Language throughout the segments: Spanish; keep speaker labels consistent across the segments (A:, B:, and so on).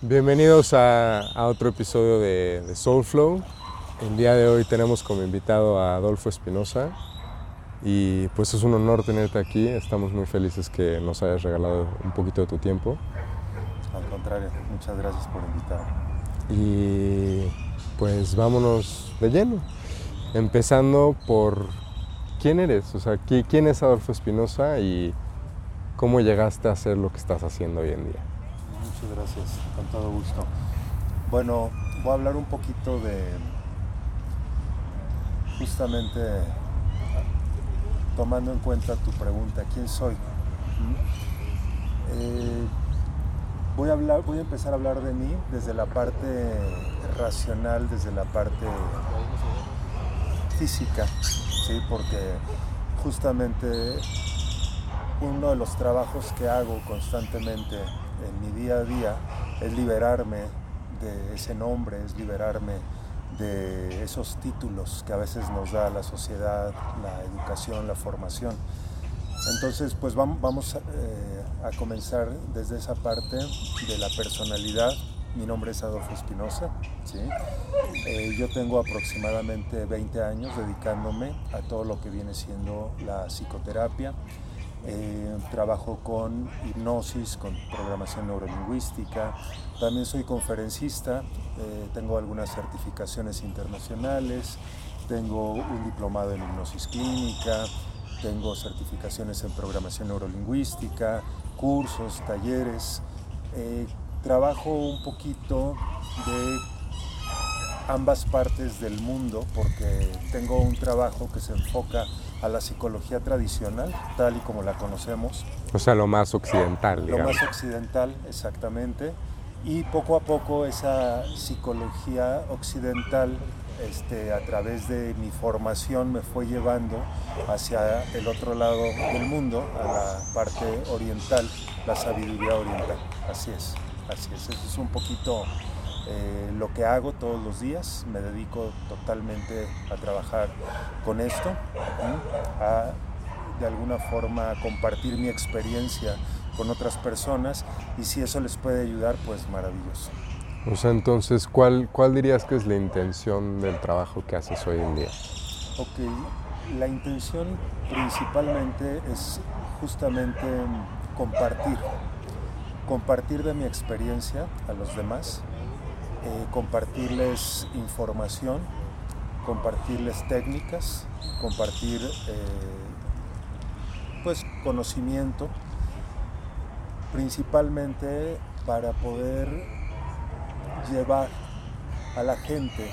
A: Bienvenidos a, otro episodio de, de, Soulflow. El día de hoy tenemos como invitado a Adolfo Espinosa y pues es un honor tenerte aquí. Estamos muy felices que nos hayas regalado un poquito de tu tiempo.
B: Al contrario, muchas gracias por invitarme.
A: Y pues vámonos de lleno, empezando por quién eres, o sea, quién es Adolfo Espinosa y cómo llegaste a hacer lo que estás haciendo hoy en día.
B: Muchas gracias, con todo gusto. Bueno, voy a hablar un poquito de justamente tomando en cuenta tu pregunta, ¿quién soy? Eh, voy, a hablar, voy a empezar a hablar de mí desde la parte racional, desde la parte física, ¿sí? porque justamente uno de los trabajos que hago constantemente en mi día a día es liberarme de ese nombre, es liberarme de esos títulos que a veces nos da la sociedad, la educación, la formación. Entonces, pues vamos eh, a comenzar desde esa parte de la personalidad. Mi nombre es Adolfo Espinosa. Eh, yo tengo aproximadamente 20 años dedicándome a todo lo que viene siendo la psicoterapia, eh, trabajo con hipnosis, con programación neurolingüística. También soy conferencista, eh, tengo algunas certificaciones internacionales, tengo un diplomado en hipnosis clínica, tengo certificaciones en programación neurolingüística, cursos, talleres. Eh, trabajo un poquito de ambas partes del mundo porque tengo un trabajo que se enfoca a la psicología tradicional, tal y como la conocemos.
A: O sea, lo más occidental.
B: Lo más occidental, exactamente. Y poco a poco esa psicología occidental, este, a través de mi formación, me fue llevando hacia el otro lado del mundo, a la parte oriental, la sabiduría oriental. Así es, así es. Eso es un poquito eh, lo que hago todos los días, me dedico totalmente a trabajar con esto, a de alguna forma compartir mi experiencia con otras personas y si eso les puede ayudar, pues maravilloso.
A: O sea, entonces, ¿cuál, cuál dirías que es la intención del trabajo que haces hoy en día?
B: Ok, la intención principalmente es justamente compartir, compartir de mi experiencia a los demás, eh, compartirles información, compartirles técnicas, compartir eh, pues conocimiento, principalmente para poder llevar a la gente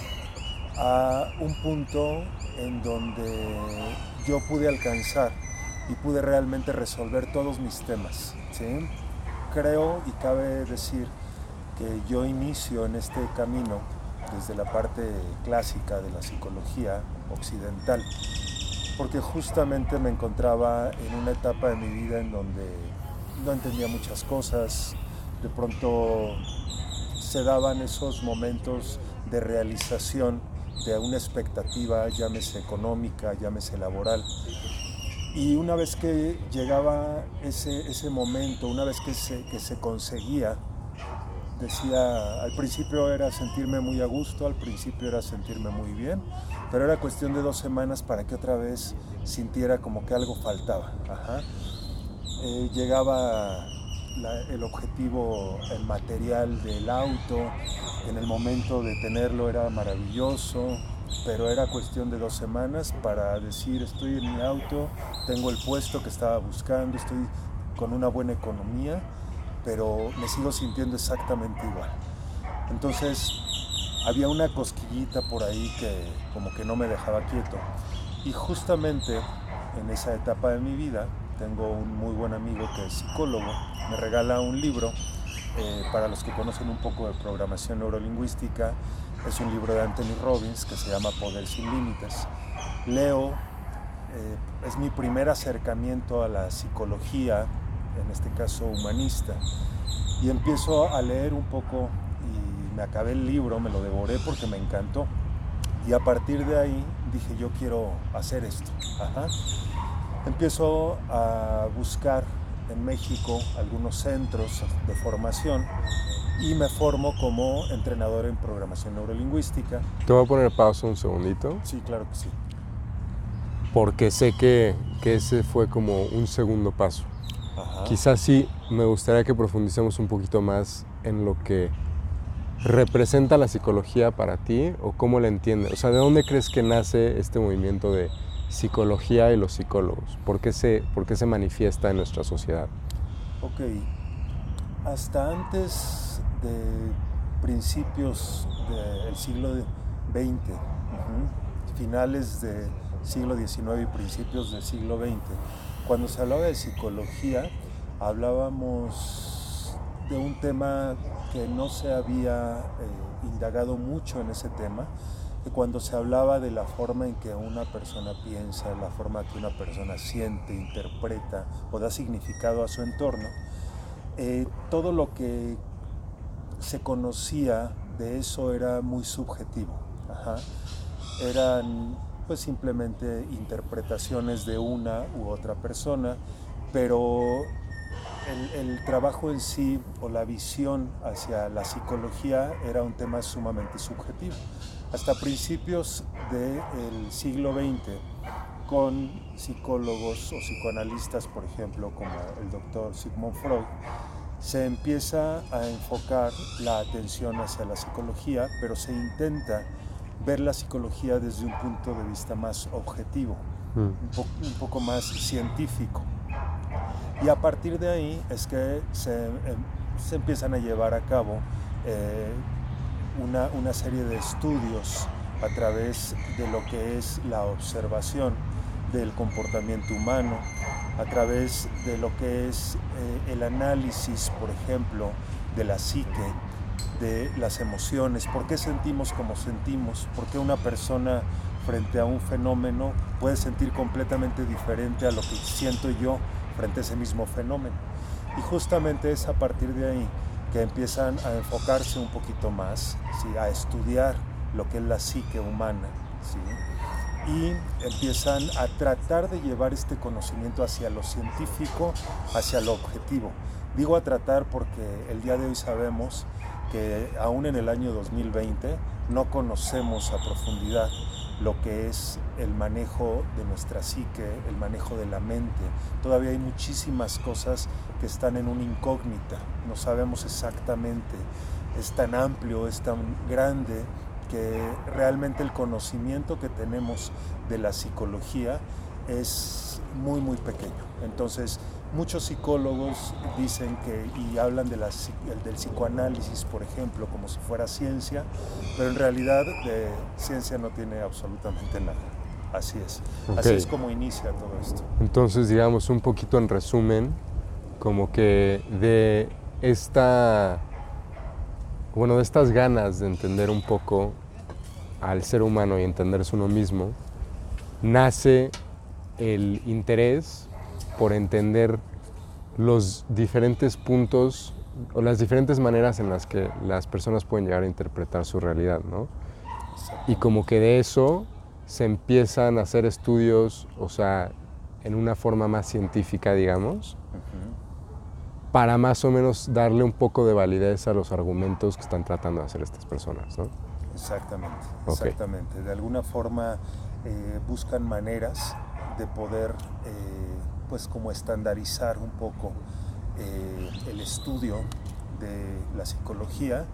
B: a un punto en donde yo pude alcanzar y pude realmente resolver todos mis temas. Creo y cabe decir que yo inicio en este camino desde la parte clásica de la psicología occidental, porque justamente me encontraba en una etapa de mi vida en donde no entendía muchas cosas, de pronto se daban esos momentos de realización de una expectativa, llámese económica, llámese laboral. Y una vez que llegaba ese, ese momento, una vez que se, que se conseguía, decía, al principio era sentirme muy a gusto, al principio era sentirme muy bien, pero era cuestión de dos semanas para que otra vez sintiera como que algo faltaba. Eh, llegaba el objetivo, el material del auto, en el momento de tenerlo era maravilloso, pero era cuestión de dos semanas para decir estoy en mi auto, tengo el puesto que estaba buscando, estoy con una buena economía pero me sigo sintiendo exactamente igual. Entonces había una cosquillita por ahí que como que no me dejaba quieto. Y justamente en esa etapa de mi vida tengo un muy buen amigo que es psicólogo, me regala un libro, eh, para los que conocen un poco de programación neurolingüística, es un libro de Anthony Robbins que se llama Poder sin Límites. Leo, eh, es mi primer acercamiento a la psicología en este caso humanista. Y empiezo a leer un poco y me acabé el libro, me lo devoré porque me encantó. Y a partir de ahí dije, yo quiero hacer esto. Empiezo a buscar en México algunos centros de formación y me formo como entrenador en programación neurolingüística.
A: Te voy a poner pausa un segundito.
B: Sí, claro que sí.
A: Porque sé que, que ese fue como un segundo paso.
B: Ajá.
A: Quizás sí me gustaría que profundicemos un poquito más en lo que representa la psicología para ti o cómo la entiendes. O sea, ¿de dónde crees que nace este movimiento de psicología y los psicólogos? ¿Por qué se, por qué se manifiesta en nuestra sociedad?
B: Ok. Hasta antes de principios del siglo XX, finales del siglo XIX y principios del siglo XX, cuando se hablaba de psicología, hablábamos de un tema que no se había eh, indagado mucho en ese tema, cuando se hablaba de la forma en que una persona piensa, la forma que una persona siente, interpreta o da significado a su entorno, eh, todo lo que se conocía de eso era muy subjetivo. Ajá. Eran pues simplemente interpretaciones de una u otra persona, pero el, el, trabajo en sí o la visión hacia la psicología era un tema sumamente subjetivo. Hasta principios del siglo XX, con psicólogos o psicoanalistas, por ejemplo, como el doctor Sigmund Freud, se empieza a enfocar la atención hacia la psicología, pero se intenta ver la psicología desde un punto de vista más objetivo,
A: Mm.
B: un, po un poco más científico. Y a partir de ahí es que se, eh, se empiezan a llevar a cabo eh, una, una, serie de estudios a través de lo que es la observación del comportamiento humano, a través de lo que es eh, el análisis, por ejemplo, de la psique, de las emociones, por qué sentimos como sentimos, por qué una persona frente a un fenómeno puede sentir completamente diferente a lo que siento yo frente a ese mismo fenómeno. Y justamente es a partir de ahí que empiezan a enfocarse un poquito más, ¿sí? a estudiar lo que es la psique humana. ¿sí? Y empiezan a tratar de llevar este conocimiento hacia lo científico, hacia lo objetivo. Digo a tratar porque el día de hoy sabemos aún en el año 2020 no conocemos a profundidad lo que es el manejo de nuestra psique, el manejo de la mente. Todavía hay muchísimas cosas que están en una incógnita, no sabemos exactamente, es tan amplio, es tan grande que realmente el conocimiento que tenemos de la psicología es muy muy pequeño. Entonces, muchos psicólogos dicen que y hablan de la, del psicoanálisis, por ejemplo, como si fuera ciencia, pero en realidad de ciencia no tiene absolutamente nada. Así es. Okay. Así es como inicia todo esto.
A: Entonces, digamos un poquito en resumen, como que de esta bueno, de estas ganas de entender un poco al ser humano y entenderse uno mismo, nace el interés por entender los diferentes puntos o las diferentes maneras en las que las personas pueden llegar a interpretar su realidad, ¿no? Y como que de eso se empiezan a hacer estudios, o sea, en una forma más científica, digamos, uh -huh. para más o menos darle un poco de validez a los argumentos que están tratando de hacer estas personas, ¿no?
B: Exactamente, exactamente. Okay. De alguna forma eh, buscan maneras de poder, eh, pues como estandarizar un poco eh, el estudio de la psicología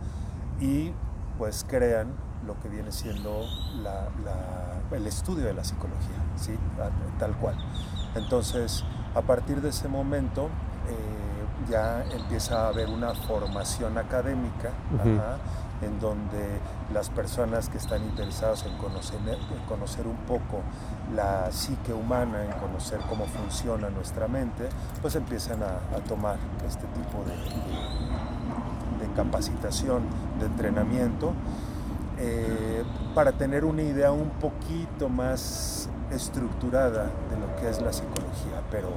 B: y pues crean lo que viene siendo la, la, el estudio de la psicología, ¿sí? tal cual. Entonces, a partir de ese momento eh, ya empieza a haber una formación académica uh -huh. ajá, en donde las personas que están interesadas en conocer, en conocer un poco la psique humana, en conocer cómo funciona nuestra mente, pues empiezan a, tomar este tipo de, de, de, capacitación, de entrenamiento, eh, para tener una idea un poquito más estructurada de lo que es la psicología. Pero,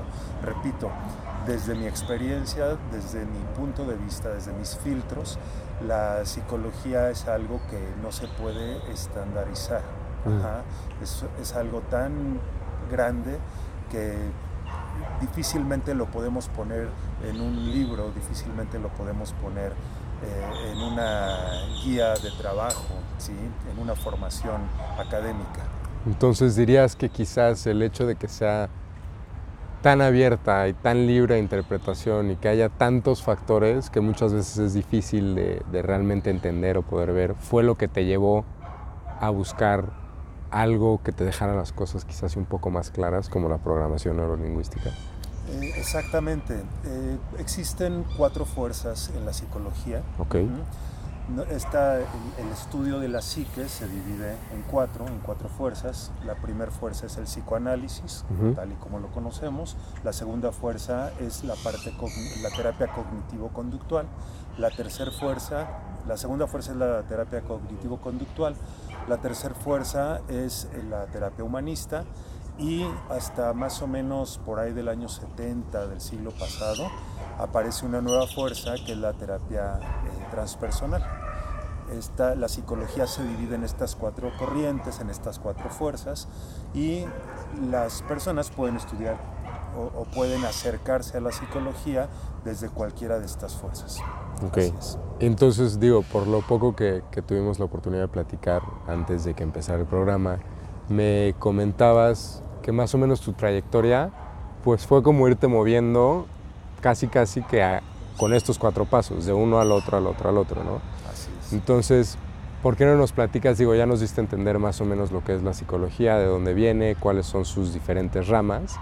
B: repito, desde mi experiencia, desde mi punto de vista, desde mis filtros, la psicología es algo que no se puede estandarizar. Ajá. Es, es, algo tan grande que difícilmente lo podemos poner en un libro, difícilmente lo podemos poner eh, en una guía de trabajo, ¿sí? en una formación académica.
A: Entonces dirías que quizás el hecho de que sea tan abierta y tan libre de interpretación y que haya tantos factores que muchas veces es difícil de, de realmente entender o poder ver, fue lo que te llevó a buscar algo que te dejara las cosas quizás un poco más claras, como la programación neurolingüística.
B: Eh, exactamente. Eh, existen cuatro fuerzas en la psicología.
A: Ok.
B: Está el, el, estudio de la psique se divide en cuatro, en cuatro fuerzas. La primera fuerza es el psicoanálisis,
A: Ujú.
B: tal y como lo conocemos. La segunda fuerza es la parte la terapia cognitivo-conductual. La tercera fuerza, la segunda fuerza es la terapia cognitivo-conductual. La tercera fuerza es eh, la terapia humanista y hasta más o menos por ahí del año 70 del siglo pasado aparece una nueva fuerza que es la terapia eh, transpersonal. Esta, la psicología se divide en estas cuatro corrientes, en estas cuatro fuerzas y las personas pueden estudiar o, o pueden acercarse a la psicología desde cualquiera de estas fuerzas.
A: Ok. Entonces, digo, por lo poco que, que tuvimos la oportunidad de platicar antes de que empezara el programa, me comentabas que más o menos tu trayectoria, pues fue como irte moviendo casi, casi que a- con estos cuatro pasos, de uno al otro, al otro, al otro, ¿no?
B: Así es.
A: Entonces, ¿por qué no nos platicas? Digo, ya nos diste a entender más o menos lo que es la psicología, de dónde viene, cuáles son sus diferentes ramas.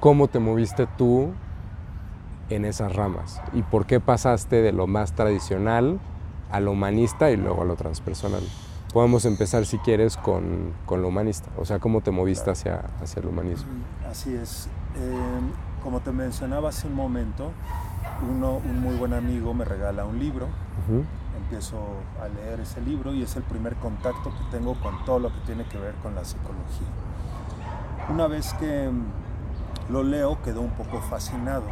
A: ¿Cómo te moviste tú en esas ramas? ¿Y por qué pasaste de lo más tradicional a lo humanista y luego a lo transpersonal? Podemos empezar, si quieres, con, con lo humanista. O sea, ¿cómo te moviste hacia, hacia el humanismo?
B: Así es. Eh, como te mencionaba hace un momento, uno, un muy buen amigo me regala un libro,
A: Ujú,
B: empiezo a leer ese libro y es el primer contacto que tengo con todo lo que tiene que ver con la psicología. Una vez que mm, lo leo quedo un poco fascinado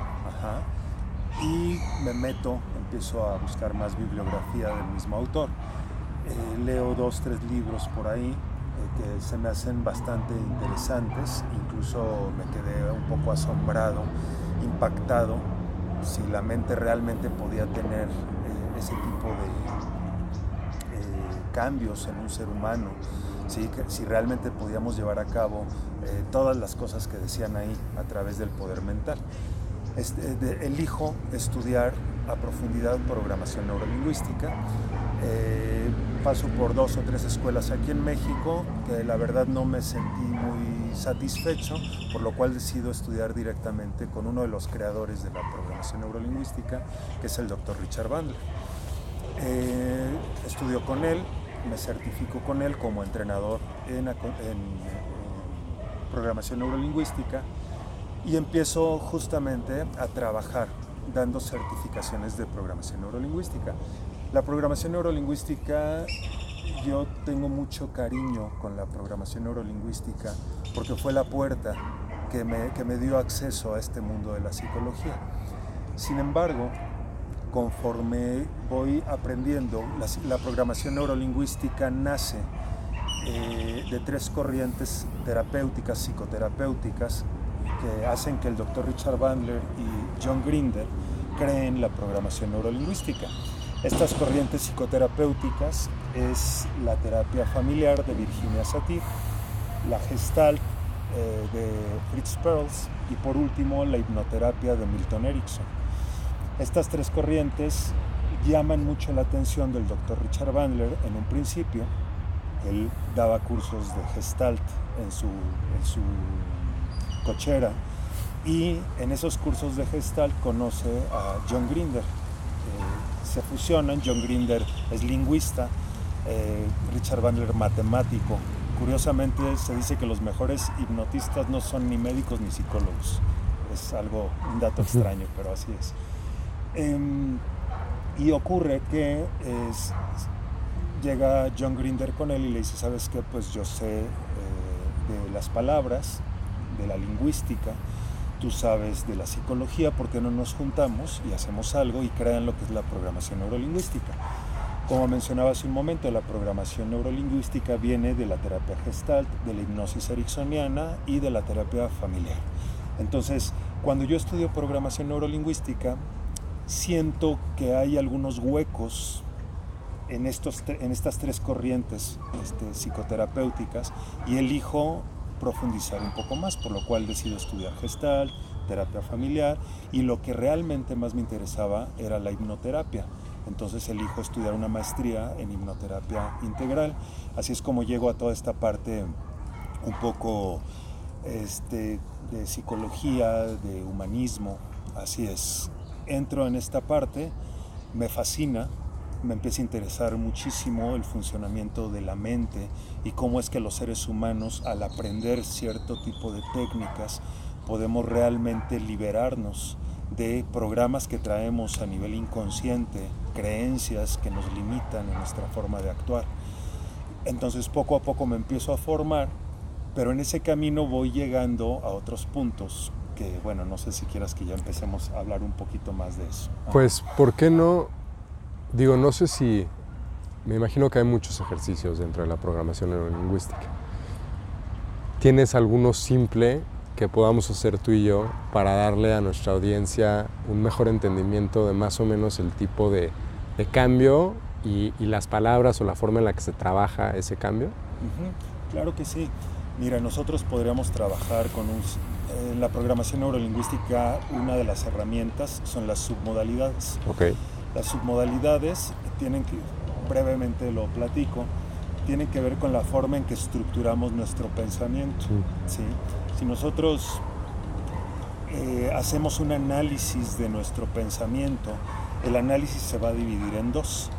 B: y me meto, empiezo a buscar más bibliografía del mismo autor. Eh, leo dos, tres libros por ahí eh, que se me hacen bastante interesantes, incluso me quedé un poco asombrado, impactado, si la mente realmente podía tener eh, ese tipo de cambios en un ser humano, ¿sí? si realmente podíamos llevar a cabo todas las cosas que decían ahí a través del poder mental. Elijo estudiar a profundidad programación neurolingüística. Eh, paso por dos o tres escuelas aquí en México que la verdad no me sentí muy satisfecho, por lo cual decido estudiar directamente con uno de los creadores de la programación neurolingüística, que es el doctor Richard Bandler. Eh, estudio con él, me certifico con él como entrenador en, programación neurolingüística y empiezo justamente a trabajar dando certificaciones de programación neurolingüística. La programación neurolingüística, yo tengo mucho cariño con la programación neurolingüística porque fue la puerta que me, que me dio acceso a este mundo de la psicología. Sin embargo, conforme voy aprendiendo, la, la programación neurolingüística nace eh, de tres corrientes terapéuticas, psicoterapéuticas, que hacen que el doctor Richard Bandler y John Grinder creen la programación neurolingüística. Estas corrientes psicoterapéuticas es la terapia familiar de Virginia Satir, la gestalt eh, de Fritz Perls y por último la hipnoterapia de Milton Erickson. Estas tres corrientes llaman mucho la atención del doctor Richard Bandler en un principio. Él daba cursos de gestalt en su, en su cochera y en esos cursos de gestalt conoce a John Grinder. Eh, se fusionan, John Grinder es lingüista, eh, Richard Bandler matemático. Curiosamente se dice que los mejores hipnotistas no son ni médicos ni psicólogos. Es algo, un dato extraño, pero así es. Em, y ocurre que es- llega John Grinder con él y le dice, ¿sabes qué? Pues yo sé eh, de las palabras, de la lingüística, tú sabes de la psicología, ¿por qué no nos juntamos y hacemos algo y crean lo que es la programación neurolingüística? Como mencionaba hace un momento, la programación neurolingüística viene de la terapia gestalt, de la hipnosis ericksoniana y de la terapia familiar. Entonces, cuando yo estudio programación neurolingüística, siento que hay algunos huecos en, estos, en estas tres corrientes este, psicoterapéuticas y elijo profundizar un poco más, por lo cual decido estudiar gestal, terapia familiar y lo que realmente más me interesaba era la hipnoterapia. Entonces elijo estudiar una maestría en hipnoterapia integral. Así es como llego a toda esta parte un poco este, de psicología, de humanismo. Así es. Entro en esta parte, me fascina, me empieza a interesar muchísimo el funcionamiento de la mente y cómo es que los seres humanos al aprender cierto tipo de técnicas podemos realmente liberarnos de programas que traemos a nivel inconsciente, creencias que nos limitan en nuestra forma de actuar. Entonces poco a poco me empiezo a formar, pero en ese camino voy llegando a otros puntos que, bueno, no sé si quieras que ya empecemos a hablar un poquito más de eso.
A: Pues, ¿por qué no digo, no sé si, me imagino que hay muchos ejercicios dentro de la programación neurolingüística. ¿Tienes alguno simple que podamos hacer tú y yo para darle a nuestra audiencia un mejor entendimiento de más o menos el tipo de, cambio y, las palabras o la forma en la que se trabaja ese cambio?
B: Claro que sí. Mira, nosotros podríamos trabajar con un... En la programación neurolingüística, una de las herramientas son las submodalidades.
A: Okay.
B: Las submodalidades tienen que, brevemente lo platico, tienen que ver con la forma en que estructuramos nuestro pensamiento. ¿sí? Si nosotros eh, hacemos un análisis de nuestro pensamiento, el análisis se va a dividir en dos.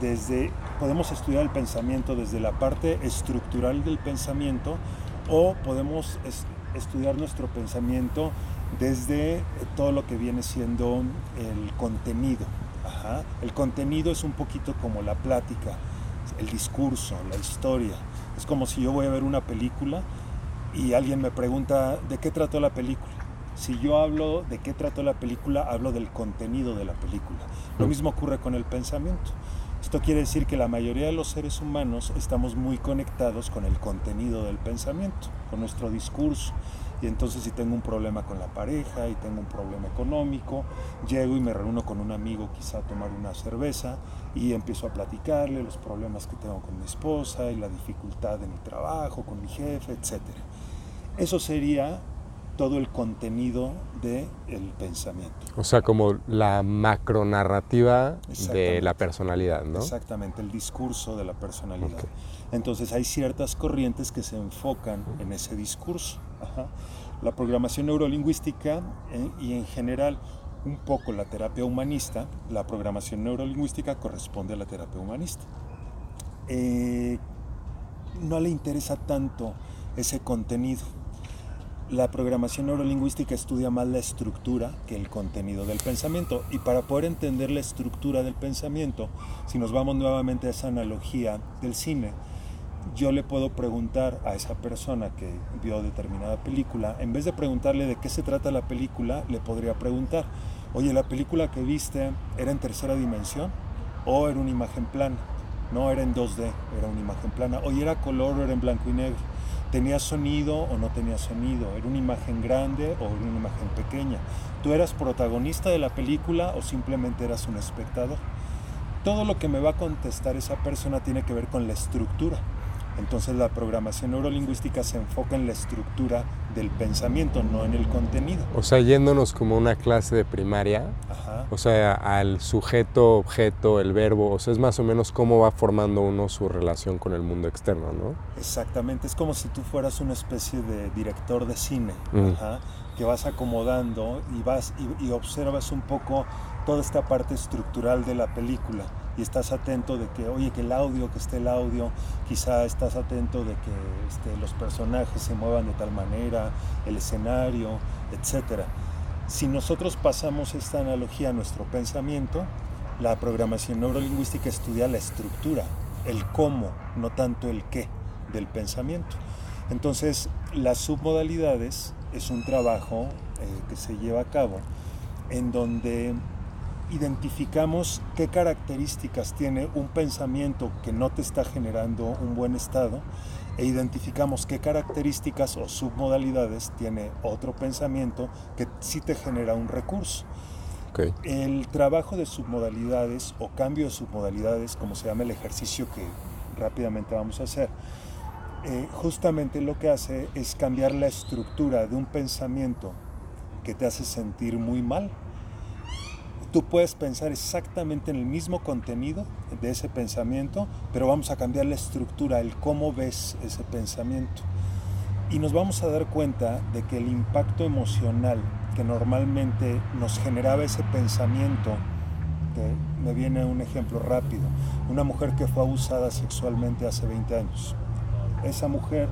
B: Desde, podemos estudiar el pensamiento desde la parte estructural del pensamiento o podemos estudiar nuestro pensamiento desde todo lo que viene siendo el contenido. El contenido es un poquito como la plática, el discurso, la historia. Es como si yo voy a ver una película y alguien me pregunta de qué trató la película. Si yo hablo de qué trató la película, hablo del contenido de la película. Lo mismo ocurre con el pensamiento. Esto quiere decir que la mayoría de los seres humanos estamos muy conectados con el contenido del pensamiento, con nuestro discurso. Y entonces si tengo un problema con la pareja y tengo un problema económico, llego y me reúno con un amigo quizá a tomar una cerveza y empiezo a platicarle los problemas que tengo con mi esposa y la dificultad de mi trabajo, con mi jefe, etc. Eso sería todo el contenido del pensamiento.
A: O sea, como la macronarrativa de la personalidad, ¿no?
B: Exactamente, el discurso de la personalidad. Entonces hay ciertas corrientes que se enfocan en ese discurso. La programación neurolingüística eh, y en general un poco la terapia humanista, la programación neurolingüística corresponde a la terapia humanista. Eh, no le interesa tanto ese contenido. La programación neurolingüística estudia más la estructura que el contenido del pensamiento. Y para poder entender la estructura del pensamiento, si nos vamos nuevamente a esa analogía del cine, yo le puedo preguntar a esa persona que vio determinada película, en vez de preguntarle de qué se trata la película, le podría preguntar, oye, ¿la película que viste era en tercera dimensión o era una imagen plana? No, era en 2D, era una imagen plana. Oye, ¿era color o era en blanco y negro? ¿Tenía sonido o no tenía sonido? ¿Era una imagen grande o era una imagen pequeña? ¿Tú eras protagonista de la película o simplemente eras un espectador? Todo lo que me va a contestar esa persona tiene que ver con la estructura. Entonces la programación neurolingüística se enfoca en la estructura del pensamiento, no en el contenido.
A: O sea, yéndonos como una clase de primaria, o sea, al sujeto, objeto, el verbo, o sea, es más o menos cómo va formando uno su relación con el mundo externo, ¿no?
B: Exactamente, es como si tú fueras una especie de director de cine, que vas acomodando y vas y observas un poco toda esta parte estructural de la película y estás atento de que, oye, que el audio, que esté el audio, quizá estás atento de que este, los personajes se muevan de tal manera, el escenario, etc. Si nosotros pasamos esta analogía a nuestro pensamiento, la programación neurolingüística estudia la estructura, el cómo, no tanto el qué del pensamiento. Entonces, las submodalidades es un trabajo eh, que se lleva a cabo en donde identificamos qué características tiene un pensamiento que no te está generando un buen estado e identificamos qué características o submodalidades tiene otro pensamiento que sí te genera un recurso. El trabajo de submodalidades o cambio de submodalidades, como se llama el ejercicio que rápidamente vamos a hacer, eh, justamente lo que hace es cambiar la estructura de un pensamiento que te hace sentir muy mal. Tú puedes pensar exactamente en el mismo contenido de ese pensamiento, pero vamos a cambiar la estructura, el cómo ves ese pensamiento. Y nos vamos a dar cuenta de que el impacto emocional que normalmente nos generaba ese pensamiento, me viene un ejemplo rápido, una mujer que fue abusada sexualmente hace 20 años. Esa mujer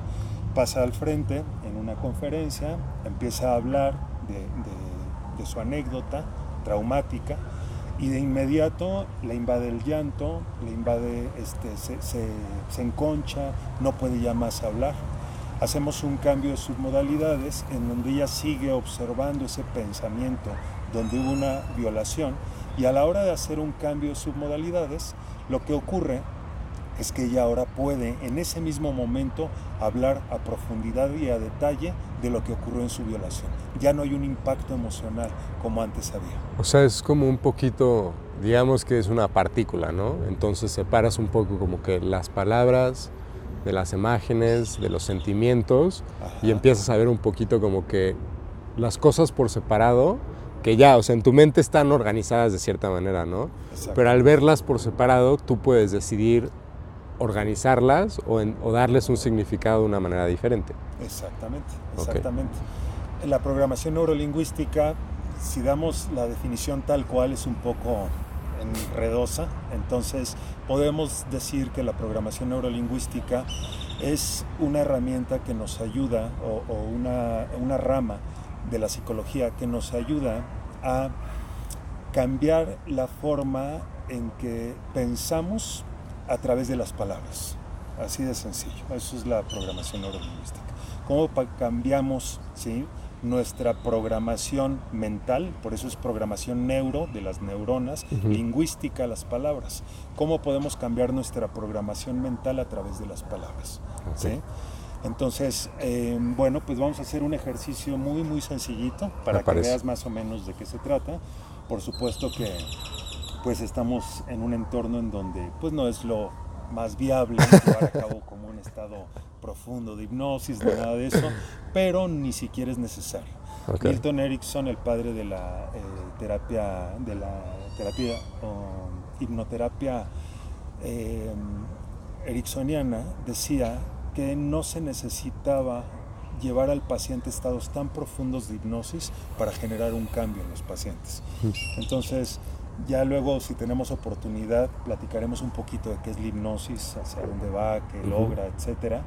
B: pasa al frente en una conferencia, empieza a hablar de, su anécdota traumática y de inmediato le invade el llanto, le invade, este, se, se enconcha, no puede ya más hablar. Hacemos un cambio de submodalidades en donde ella sigue observando ese pensamiento donde hubo una violación y a la hora de hacer un cambio de submodalidades lo que ocurre es que ella ahora puede en ese mismo momento hablar a profundidad y a detalle de lo que ocurrió en su violación. Ya no hay un impacto emocional como antes había.
A: O sea, es como un poquito, digamos que es una partícula, ¿no? Entonces separas un poco como que las palabras, de las imágenes, de los sentimientos y empiezas a ver un poquito como que las cosas por separado, que ya, o sea, en tu mente están organizadas de cierta manera, ¿no? Pero al verlas por separado, tú puedes decidir organizarlas o, o, darles un significado de una manera diferente.
B: Exactamente, exactamente. En la programación neurolingüística, si damos la definición tal cual, es un poco enredosa, entonces podemos decir que la programación neurolingüística es una herramienta que nos ayuda o, una, una rama de la psicología que nos ayuda a cambiar la forma en que pensamos a través de las palabras. Así de sencillo. Eso es la programación neurolingüística. ¿Cómo cambiamos ¿sí? nuestra programación mental, por eso es programación neuro de las neuronas, lingüística las palabras. ¿Cómo podemos cambiar nuestra programación mental a través de las palabras? Entonces, em, bueno, pues vamos a hacer un ejercicio muy, muy sencillito para que veas más o menos de qué se trata. Por supuesto que pues estamos en un entorno en donde pues no es lo más viable llevar a cabo como un estado profundo de hipnosis, ni nada de eso, pero ni siquiera es necesario. Milton Erickson, el padre de la eh, terapia, de la terapia hipnoterapia eh, ericksoniana, decía que no se necesitaba llevar al paciente estados tan profundos de hipnosis para generar un cambio en los pacientes. Entonces, ya luego, si tenemos oportunidad, platicaremos un poquito de qué es la hipnosis, hacia dónde va, qué logra, etc.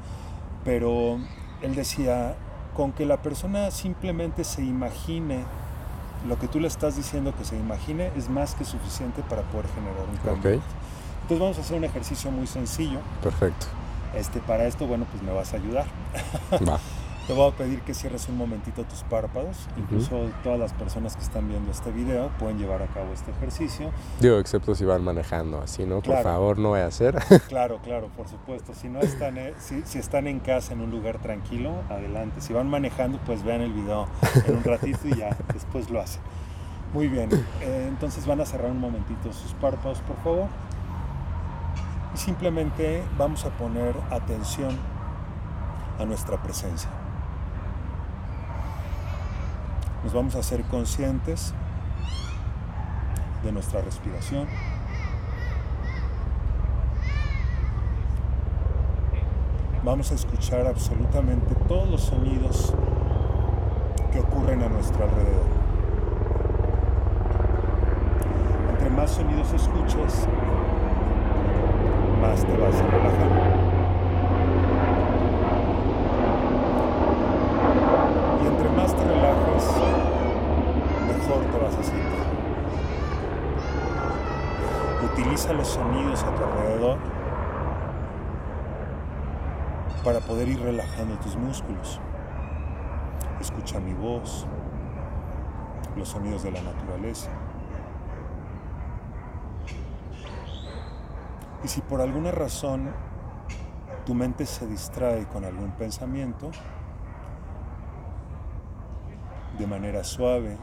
B: Pero él decía, con que la persona simplemente se imagine lo que tú le estás diciendo que se imagine, es más que suficiente para poder generar un cambio. Entonces vamos a hacer un ejercicio muy sencillo.
A: Perfecto.
B: Este, para esto, bueno, pues me vas a ayudar. Va. Te voy a pedir que cierres un momentito tus párpados. Incluso todas las personas que están viendo este video pueden llevar a cabo este ejercicio.
A: Digo, excepto si van manejando así, ¿no? Por favor, no voy a hacer.
B: claro, claro, por supuesto. Si no están, eh, si, están en casa en un lugar tranquilo, adelante. Si van manejando, pues vean el video en un ratito y ya después lo hacen. Muy bien. Eh, entonces van a cerrar un momentito sus párpados, por favor. Y simplemente vamos a poner atención a nuestra presencia. Nos vamos a ser conscientes de nuestra respiración. Vamos a escuchar absolutamente todos los sonidos que ocurren a nuestro alrededor. Entre más sonidos escuches, más te vas a relajar. Y entre más te relajes, mejor te vas a sentir. Utiliza los sonidos a tu alrededor para poder ir relajando tus músculos. Escucha mi voz, los sonidos de la naturaleza. Y si por alguna razón tu mente se distrae con algún pensamiento, de manera suave,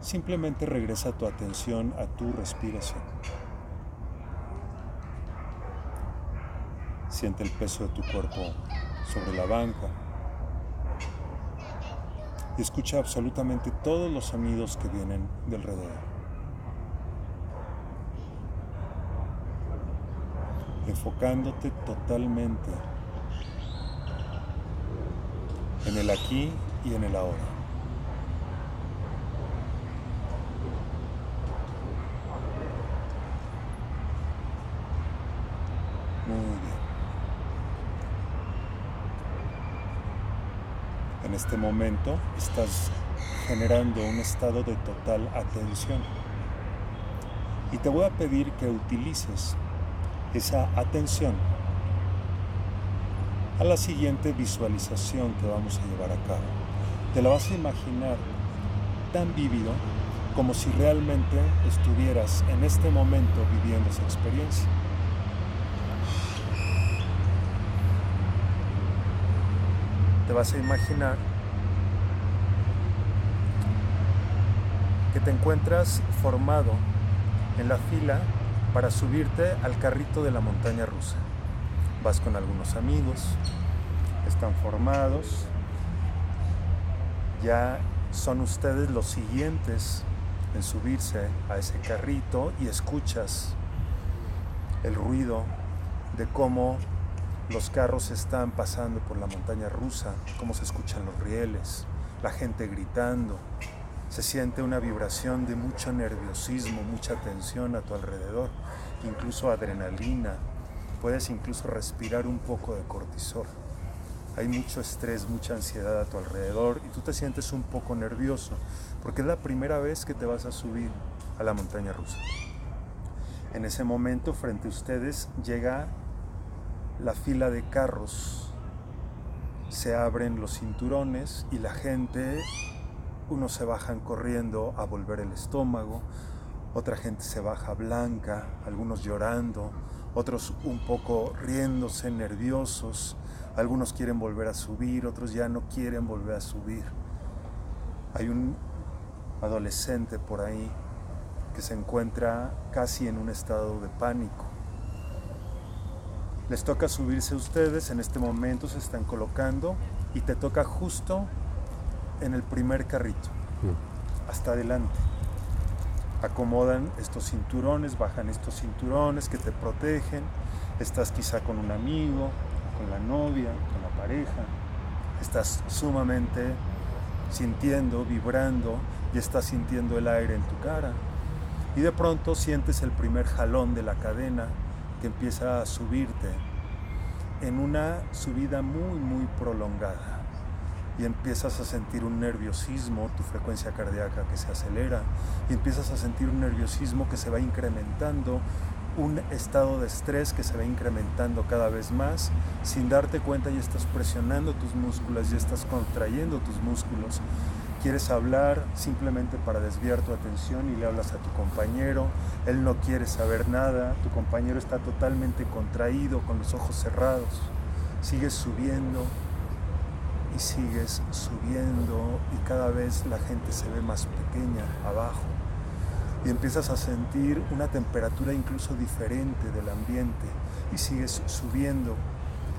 B: simplemente regresa tu atención a tu respiración. Siente el peso de tu cuerpo sobre la banca. Y escucha absolutamente todos los sonidos que vienen de alrededor. Enfocándote totalmente en el aquí y en el ahora. Muy bien. En este momento estás generando un estado de total atención. Y te voy a pedir que utilices esa atención a la siguiente visualización que vamos a llevar a cabo. Te la vas a imaginar tan vívido como si realmente estuvieras en este momento viviendo esa experiencia. Te vas a imaginar que te encuentras formado en la fila para subirte al carrito de la montaña rusa vas con algunos amigos, están formados, ya son ustedes los siguientes en subirse a ese carrito y escuchas el ruido de cómo los carros están pasando por la montaña rusa, cómo se escuchan los rieles, la gente gritando, se siente una vibración de mucho nerviosismo, mucha tensión a tu alrededor, incluso adrenalina, puedes incluso respirar un poco de cortisol. Hay mucho estrés, mucha ansiedad a tu alrededor y tú te sientes un poco nervioso porque es la primera vez que te vas a subir a la montaña rusa. En ese momento frente a ustedes llega la fila de carros, se abren los cinturones y la gente, unos se bajan corriendo a volver el estómago, otra gente se baja blanca, algunos llorando, otros un poco riéndose, nerviosos, algunos quieren volver a subir, otros ya no quieren volver a subir. Hay un adolescente por ahí que se encuentra casi en un estado de pánico. Les toca subirse a ustedes, en este momento se están colocando y te toca justo en el primer carrito, mm. hasta adelante acomodan estos cinturones, bajan estos cinturones que te protegen, estás quizá con un amigo, con la novia, con la pareja, estás sumamente sintiendo, vibrando y estás sintiendo el aire en tu cara. Y de pronto sientes el primer jalón de la cadena que empieza a subirte en una subida muy, muy prolongada y empiezas a sentir un nerviosismo, tu frecuencia cardíaca que se acelera, y empiezas a sentir un nerviosismo que se va incrementando, un estado de estrés que se va incrementando cada vez más, sin darte cuenta ya estás presionando tus músculos, ya estás contrayendo tus músculos. Quieres hablar simplemente para desviar tu atención y le hablas a tu compañero, él no quiere saber nada, tu compañero está totalmente contraído, con los ojos cerrados, sigues subiendo, y sigues subiendo y cada vez la gente se ve más pequeña abajo y empiezas a sentir una temperatura incluso diferente del ambiente y sigues subiendo,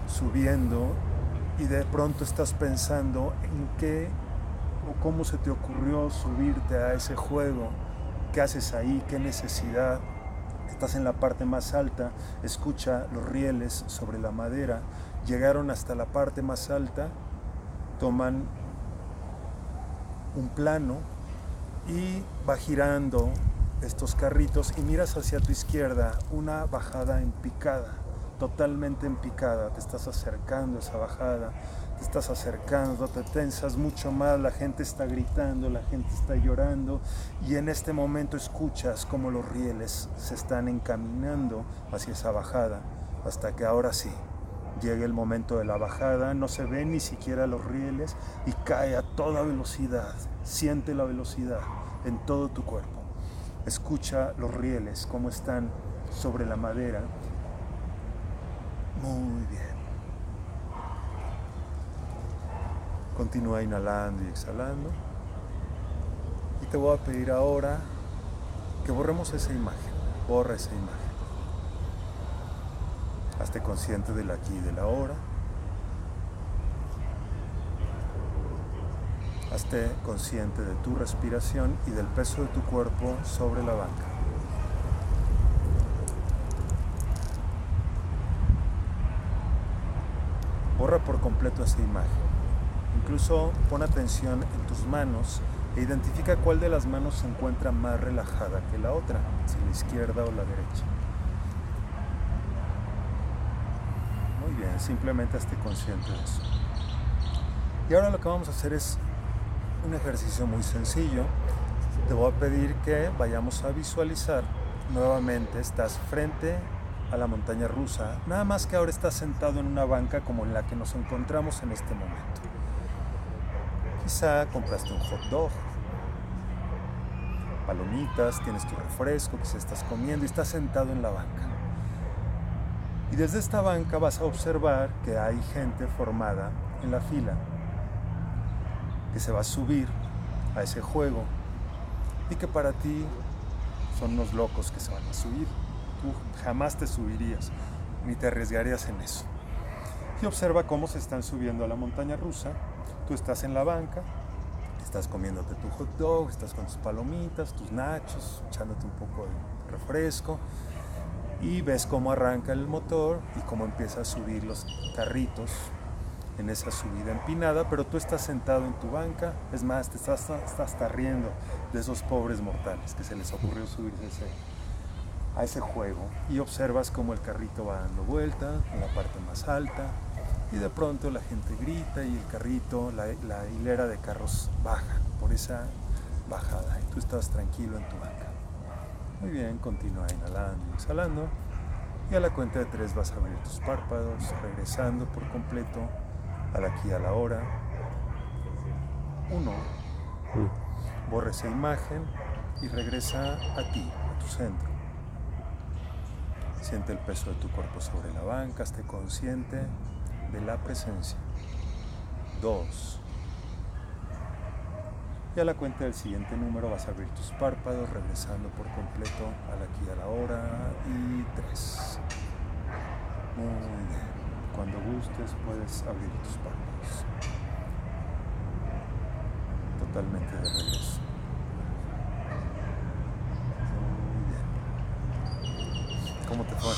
B: subiendo y de pronto estás pensando en qué o cómo se te ocurrió subirte a ese juego, qué haces ahí, qué necesidad. Estás en la parte más alta, escucha los rieles sobre la madera, llegaron hasta la parte más alta toman un plano y va girando estos carritos y miras hacia tu izquierda una bajada en picada, totalmente en picada, te estás acercando a esa bajada, te estás acercando, te tensas mucho más, la gente está gritando, la gente está llorando y en este momento escuchas como los rieles se están encaminando hacia esa bajada, hasta que ahora sí, Llega el momento de la bajada, no se ven ni siquiera los rieles y cae a toda velocidad. Siente la velocidad en todo tu cuerpo. Escucha los rieles, cómo están sobre la madera. Muy bien. Continúa inhalando y exhalando. Y te voy a pedir ahora que borremos esa imagen, borra esa imagen. Hazte consciente del aquí y del ahora. Hazte consciente de tu respiración y del peso de tu cuerpo sobre la banca. Borra por completo esa imagen. Incluso pon atención en tus manos e identifica cuál de las manos se encuentra más relajada que la otra, si la izquierda o la derecha. Muy bien, simplemente esté consciente de eso. Y ahora lo que vamos a hacer es un ejercicio muy sencillo. Te voy a pedir que vayamos a visualizar nuevamente, estás frente a la montaña rusa, nada más que ahora estás sentado en una banca como en la que nos encontramos en este momento. Quizá compraste un hot dog, palomitas, tienes tu refresco, se estás comiendo y estás sentado en la banca. Y desde esta banca vas a observar que hay gente formada en la fila que se va a subir a ese juego y que para ti son unos locos que se van a subir. Tú jamás te subirías ni te arriesgarías en eso. Y observa cómo se están subiendo a la montaña rusa Tú estás en la banca, estás comiéndote tu hot dog, estás con tus palomitas, tus nachos, echándote un poco de refresco y ves cómo arranca el motor y cómo empieza a subir los carritos en esa subida empinada, pero tú estás sentado en tu banca, es más, te estás, hasta riendo de esos pobres mortales que se les ocurrió subirse a ese juego y observas cómo el carrito va dando vuelta en la parte más alta, y de pronto la gente grita y el carrito, la, hilera de carros baja por esa bajada y tú estás tranquilo en tu banca. Muy bien, continúa inhalando y exhalando y a la cuenta de tres vas a abrir tus párpados, regresando por completo al aquí a la hora. Uno, borra esa imagen y regresa a ti, a tu centro. Siente el peso de tu cuerpo sobre la banca, esté consciente de la presencia. Dos. Y a la cuenta del siguiente número vas a abrir tus párpados, regresando por completo al aquí a la hora. Y tres. Muy bien. Cuando gustes puedes abrir tus párpados. Totalmente de regreso. Muy bien. ¿Cómo te fue?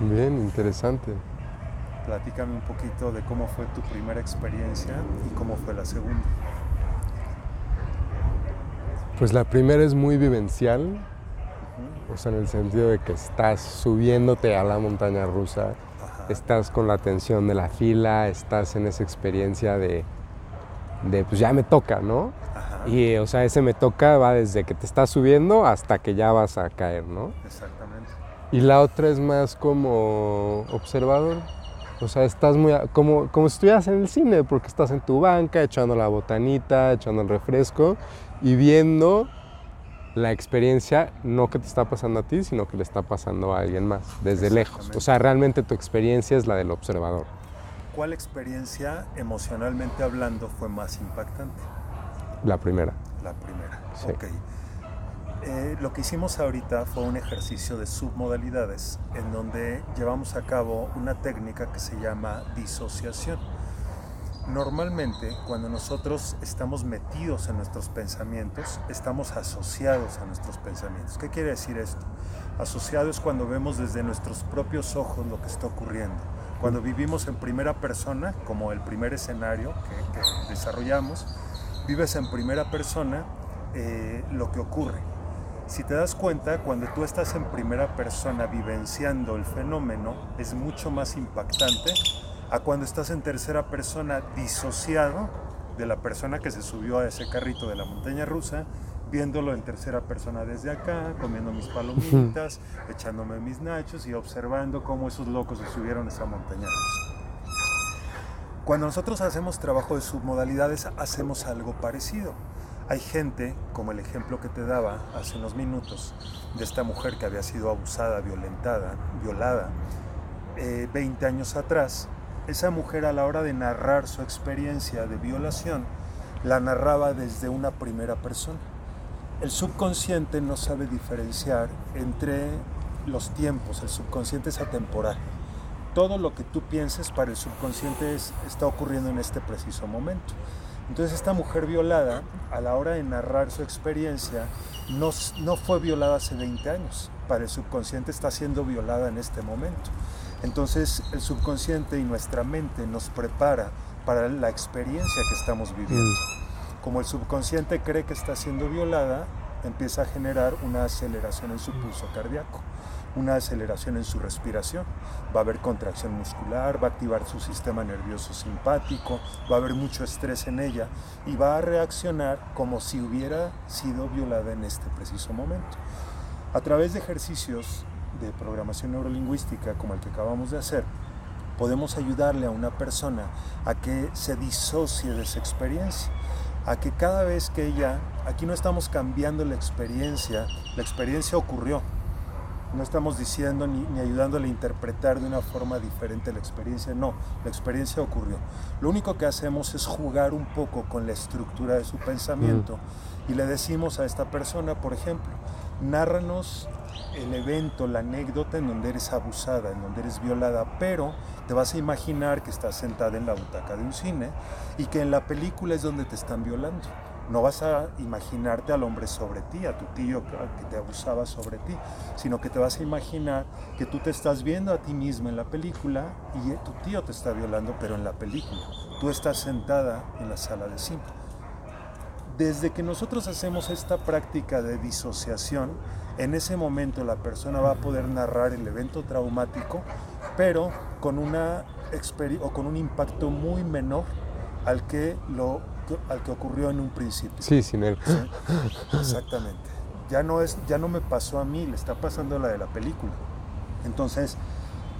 A: Bien, interesante.
B: Platícame un poquito de cómo fue tu primera experiencia y cómo fue la segunda.
A: Pues la primera es muy vivencial, o sea, en el sentido de que estás subiéndote a la montaña rusa, estás con la atención de la fila, estás en esa experiencia de, de pues ya me toca, ¿no? Y, o sea, ese me toca va desde que te estás subiendo hasta que ya vas a caer, ¿no?
B: Exactamente.
A: Y la otra es más como observador, o sea, estás muy, como, como si estuvieras en el cine, porque estás en tu banca echando la botanita, echando el refresco y viendo la experiencia, no que te está pasando a ti, sino que le está pasando a alguien más, desde lejos. O sea, realmente tu experiencia es la del observador.
B: ¿Cuál experiencia, emocionalmente hablando, fue más impactante?
A: La primera.
B: La primera, sí. ok. Eh, lo que hicimos ahorita fue un ejercicio de submodalidades en donde llevamos a cabo una técnica que se llama disociación. Normalmente cuando nosotros estamos metidos en nuestros pensamientos, estamos asociados a nuestros pensamientos. ¿Qué quiere decir esto? Asociado es cuando vemos desde nuestros propios ojos lo que está ocurriendo. Cuando vivimos en primera persona, como el primer escenario que, desarrollamos, vives en primera persona eh, lo que ocurre si te das cuenta, cuando tú estás en primera persona vivenciando el fenómeno, es mucho más impactante a cuando estás en tercera persona disociado de la persona que se subió a ese carrito de la montaña rusa, viéndolo en tercera persona desde acá, comiendo mis palomitas, echándome mis nachos y observando cómo esos locos se subieron a esa montaña rusa. Cuando nosotros hacemos trabajo de submodalidades, hacemos algo parecido. Hay gente, como el ejemplo que te daba hace unos minutos, de esta mujer que había sido abusada, violentada, violada, 20 eh, años atrás, esa mujer a la hora de narrar su experiencia de violación, la narraba desde una primera persona. El subconsciente no sabe diferenciar entre los tiempos, el subconsciente es atemporal. Todo lo que tú pienses para el subconsciente está ocurriendo en este preciso momento. Entonces esta mujer violada, a la hora de narrar su experiencia, no, no fue violada hace 20 años. Para el subconsciente está siendo violada en este momento. Entonces el subconsciente y nuestra mente nos prepara para la experiencia que estamos viviendo. Mm. Como el subconsciente cree que está siendo violada, empieza a generar una aceleración en su pulso cardíaco una aceleración en su respiración, va a haber contracción muscular, va a activar su sistema nervioso simpático, va a haber mucho estrés en ella y va a reaccionar como si hubiera sido violada en este preciso momento. A través de ejercicios de programación neurolingüística como el que acabamos de hacer, podemos ayudarle a una persona a que se disocie de esa experiencia, a que cada vez que ella, aquí no estamos cambiando la experiencia, la experiencia ocurrió, no estamos diciendo ni, ayudándole a interpretar de una forma diferente la experiencia, no, la experiencia ocurrió. Lo único que hacemos es jugar un poco con la estructura de su pensamiento y le decimos a esta persona, por ejemplo, nárranos el evento, la anécdota en donde eres abusada, en donde eres violada, pero te vas a imaginar que estás sentada en la butaca de un cine y que en la película es donde te están violando. No vas a imaginarte al hombre sobre ti, a tu tío que te abusaba sobre ti, sino que te vas a imaginar que tú te estás viendo a ti misma en la película y tu tío te está violando, pero en la película. Tú estás sentada en la sala de cine. Desde que nosotros hacemos esta práctica de disociación, en ese momento la persona va a poder narrar el evento traumático, pero con, una o con un impacto muy menor al que lo al que ocurrió en un principio.
A: Sí, sin él.
B: exactamente. Ya no, es, ya no me pasó a mí, le está pasando la de la película. Entonces,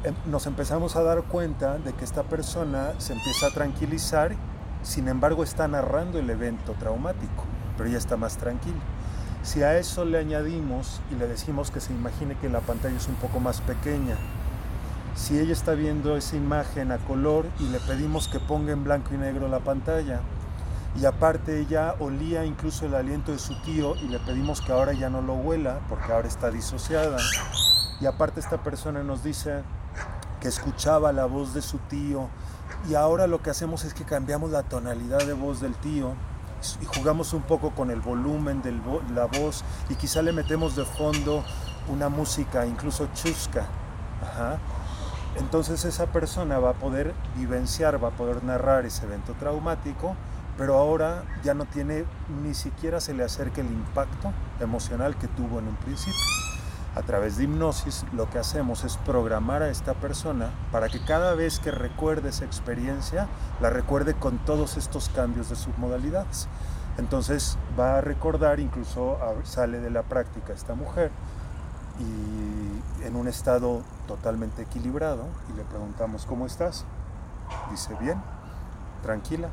B: em, nos empezamos a dar cuenta de que esta persona se empieza a tranquilizar, sin embargo está narrando el evento traumático, pero ya está más tranquilo. Si a eso le añadimos y le decimos que se imagine que la pantalla es un poco más pequeña, si ella está viendo esa imagen a color y le pedimos que ponga en blanco y negro la pantalla, y aparte ella olía incluso el aliento de su tío y le pedimos que ahora ya no lo huela porque ahora está disociada. Y aparte esta persona nos dice que escuchaba la voz de su tío y ahora lo que hacemos es que cambiamos la tonalidad de voz del tío y jugamos un poco con el volumen de la voz y quizá le metemos de fondo una música incluso chusca. Entonces esa persona va a poder vivenciar, va a poder narrar ese evento traumático pero ahora ya no tiene, ni siquiera se le acerca el impacto emocional que tuvo en un principio. A través de hipnosis lo que hacemos es programar a esta persona para que cada vez que recuerde esa experiencia, la recuerde con todos estos cambios de submodalidades. Entonces va a recordar, incluso sale de la práctica esta mujer y en un estado totalmente equilibrado y le preguntamos, ¿cómo estás? Dice, bien, tranquila,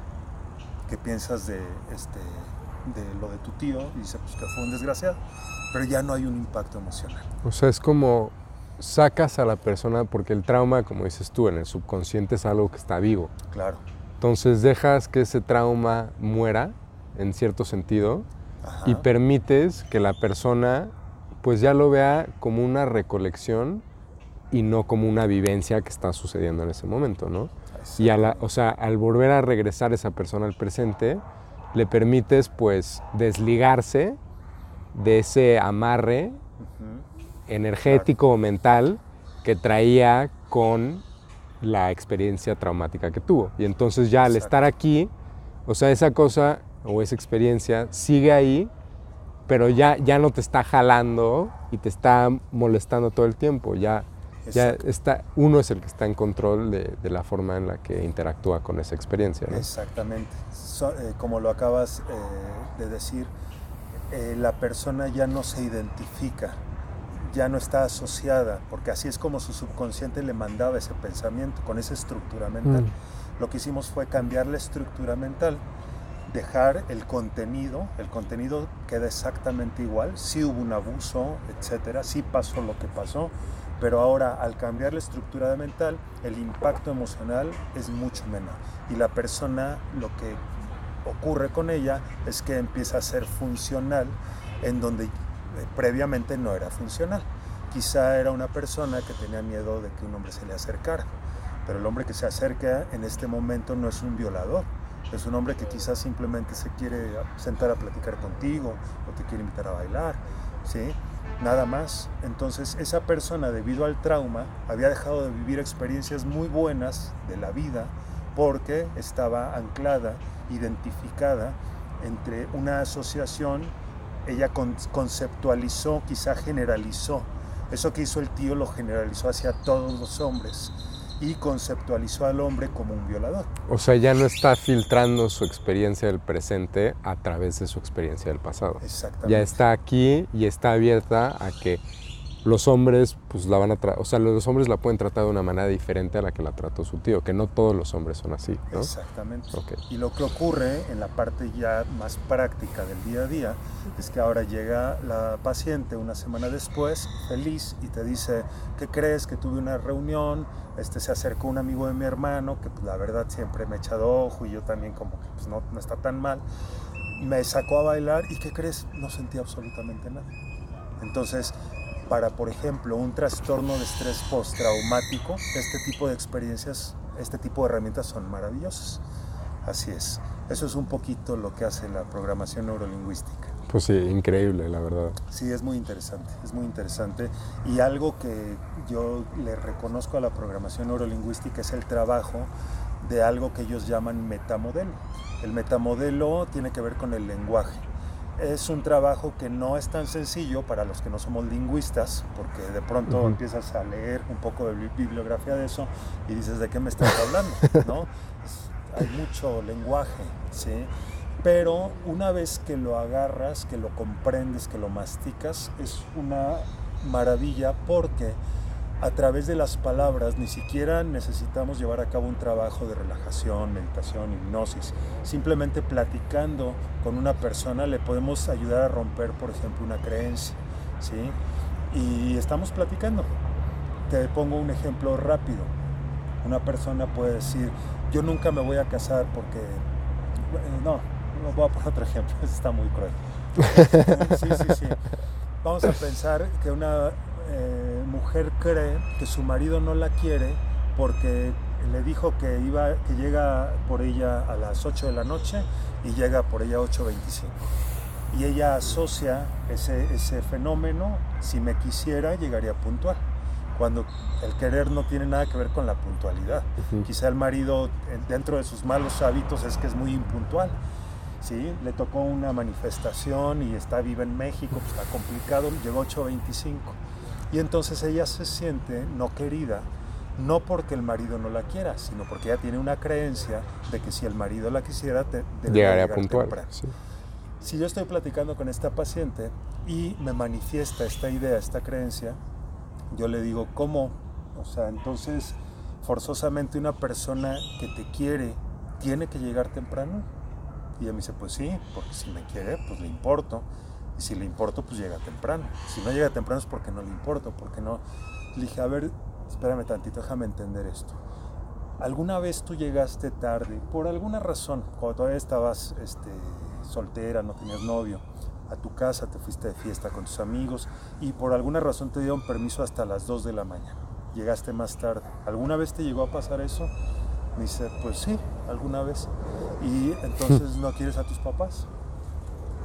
B: ¿qué piensas de, este, de lo de tu tío? Y dice, pues que fue un desgraciado, pero ya no hay un impacto emocional.
A: O sea, es como sacas a la persona, porque el trauma, como dices tú, en el subconsciente es algo que está vivo.
B: Claro.
A: Entonces dejas que ese trauma muera, en cierto sentido, y permites que la persona pues ya lo vea como una recolección y no como una vivencia que está sucediendo en ese momento, ¿no? Y a la, o sea, al volver a regresar esa persona al presente, le permites pues desligarse de ese amarre energético o mental que traía con la experiencia traumática que tuvo. Y entonces ya al estar aquí, o sea, esa cosa o esa experiencia sigue ahí, pero ya, ya no te está jalando y te está molestando todo el tiempo. Ya ya está, uno es el que está en control de, la forma en la que interactúa con esa experiencia.
B: Exactamente. Eh, como lo acabas eh, de decir, eh, la persona ya no se identifica, ya no está asociada, porque así es como su subconsciente le mandaba ese pensamiento, con esa estructura mental. Mm. Lo que hicimos fue cambiar la estructura mental, dejar el contenido, el contenido queda exactamente igual, si hubo un abuso, etcétera, sí pasó lo que pasó, pero ahora, al cambiar la estructura mental, el impacto emocional es mucho menor. Y la persona lo que ocurre con ella es que empieza a ser funcional en donde eh, previamente no era funcional. Quizá era una persona que tenía miedo de que un hombre se le acercara, pero el hombre que se acerca en este momento no es un violador, es un hombre que quizás simplemente se quiere sentar a platicar contigo o te quiere invitar a bailar, ¿sí? Nada más. Entonces esa persona debido al trauma había dejado de vivir experiencias muy buenas de la vida porque estaba anclada, identificada entre una asociación, ella conceptualizó, quizá generalizó. Eso que hizo el tío lo generalizó hacia todos los hombres y conceptualizó al hombre como un violador.
A: O sea, ya no está filtrando su experiencia del presente a través de su experiencia del pasado.
B: Exactamente.
A: Ya está aquí y está abierta a que los hombres pues la van a o sea, los hombres la pueden tratar de una manera diferente a la que la trató su tío, que no todos los hombres son así, ¿no?
B: Exactamente. Y lo que ocurre en la parte ya más práctica del día a día es que ahora llega la paciente una semana después, feliz, y te dice, ¿qué crees? Que tuve una reunión, este se acercó un amigo de mi hermano, que pues, la verdad siempre me ha echado ojo y yo también como que pues, no, no está tan mal, me sacó a bailar y ¿qué crees? No sentí absolutamente nada. Entonces, para, por ejemplo, un trastorno de estrés postraumático, este tipo de experiencias, este tipo de herramientas son maravillosas. Así es. Eso es un poquito lo que hace la programación neurolingüística.
A: Pues sí, increíble, la verdad.
B: Sí, es muy interesante, es muy interesante. Y algo que yo le reconozco a la programación neurolingüística es el trabajo de algo que ellos llaman metamodelo. El metamodelo tiene que ver con el lenguaje es un trabajo que no es tan sencillo para los que no somos lingüistas, porque de pronto empiezas a leer un poco de bibliografía de eso y dices, ¿de qué me estás hablando? ¿No? hay mucho lenguaje, ¿sí? Pero una vez que lo agarras, que lo comprendes, que lo masticas, es una maravilla porque a través de las palabras, ni siquiera necesitamos llevar a cabo un trabajo de relajación, meditación, hipnosis. Simplemente platicando con una persona le podemos ayudar a romper, por ejemplo, una creencia. ¿sí? Y estamos platicando. Te pongo un ejemplo rápido. Una persona puede decir, yo nunca me voy a casar porque... Eh, no, no voy a poner otro ejemplo, está muy cruel. Sí, sí, sí. Vamos a pensar que una eh, mujer cree que su marido no la quiere porque le dijo que iba que llega por ella a las 8 de la noche y llega por ella a 8.25. Y ella asocia ese, ese fenómeno, si me quisiera, llegaría puntual. Cuando el querer no tiene nada que ver con la puntualidad. Quizá el marido, dentro de sus malos hábitos, es que es muy impuntual. ¿Sí? Le tocó una manifestación y está viva en México, pues está complicado, llegó 8.25 y entonces ella se siente no querida, no porque el marido no la quiera, sino porque ella tiene una creencia de que si el marido la quisiera, te,
A: llegaría puntual.
B: Si yo estoy platicando con esta paciente y me manifiesta esta idea, esta creencia, yo le digo, ¿cómo? O sea, entonces forzosamente una persona que te quiere tiene que llegar temprano. Y ella me dice, pues sí, porque si me quiere, pues le importo. Y si le importo, pues llega temprano. Si no llega temprano es porque no le importo, porque no. Le dije, a ver, espérame tantito, déjame entender esto. ¿Alguna vez tú llegaste tarde, por alguna razón, cuando todavía estabas este, soltera, no tenías novio, a tu casa, te fuiste de fiesta con tus amigos y por alguna razón te dieron permiso hasta las 2 de la mañana? Llegaste más tarde. ¿Alguna vez te llegó a pasar eso? Me dice, pues sí, alguna vez. Y entonces no quieres a tus papás.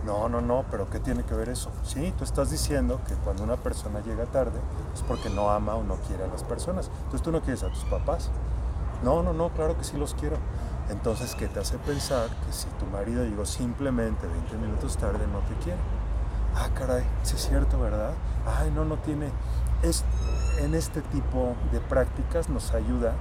B: No, no, no, pero ¿qué tiene que ver eso? Sí, tú estás diciendo que cuando una persona llega tarde es porque no ama o no quiere a las personas. Entonces tú no quieres a tus papás. No, no, no, claro que sí los quiero. Entonces, ¿qué te hace pensar que si tu marido llegó simplemente 20 minutos tarde no te quiere? Ah, caray, sí es cierto, ¿verdad? Ay, no, no tiene. Es, en este tipo de prácticas nos ayuda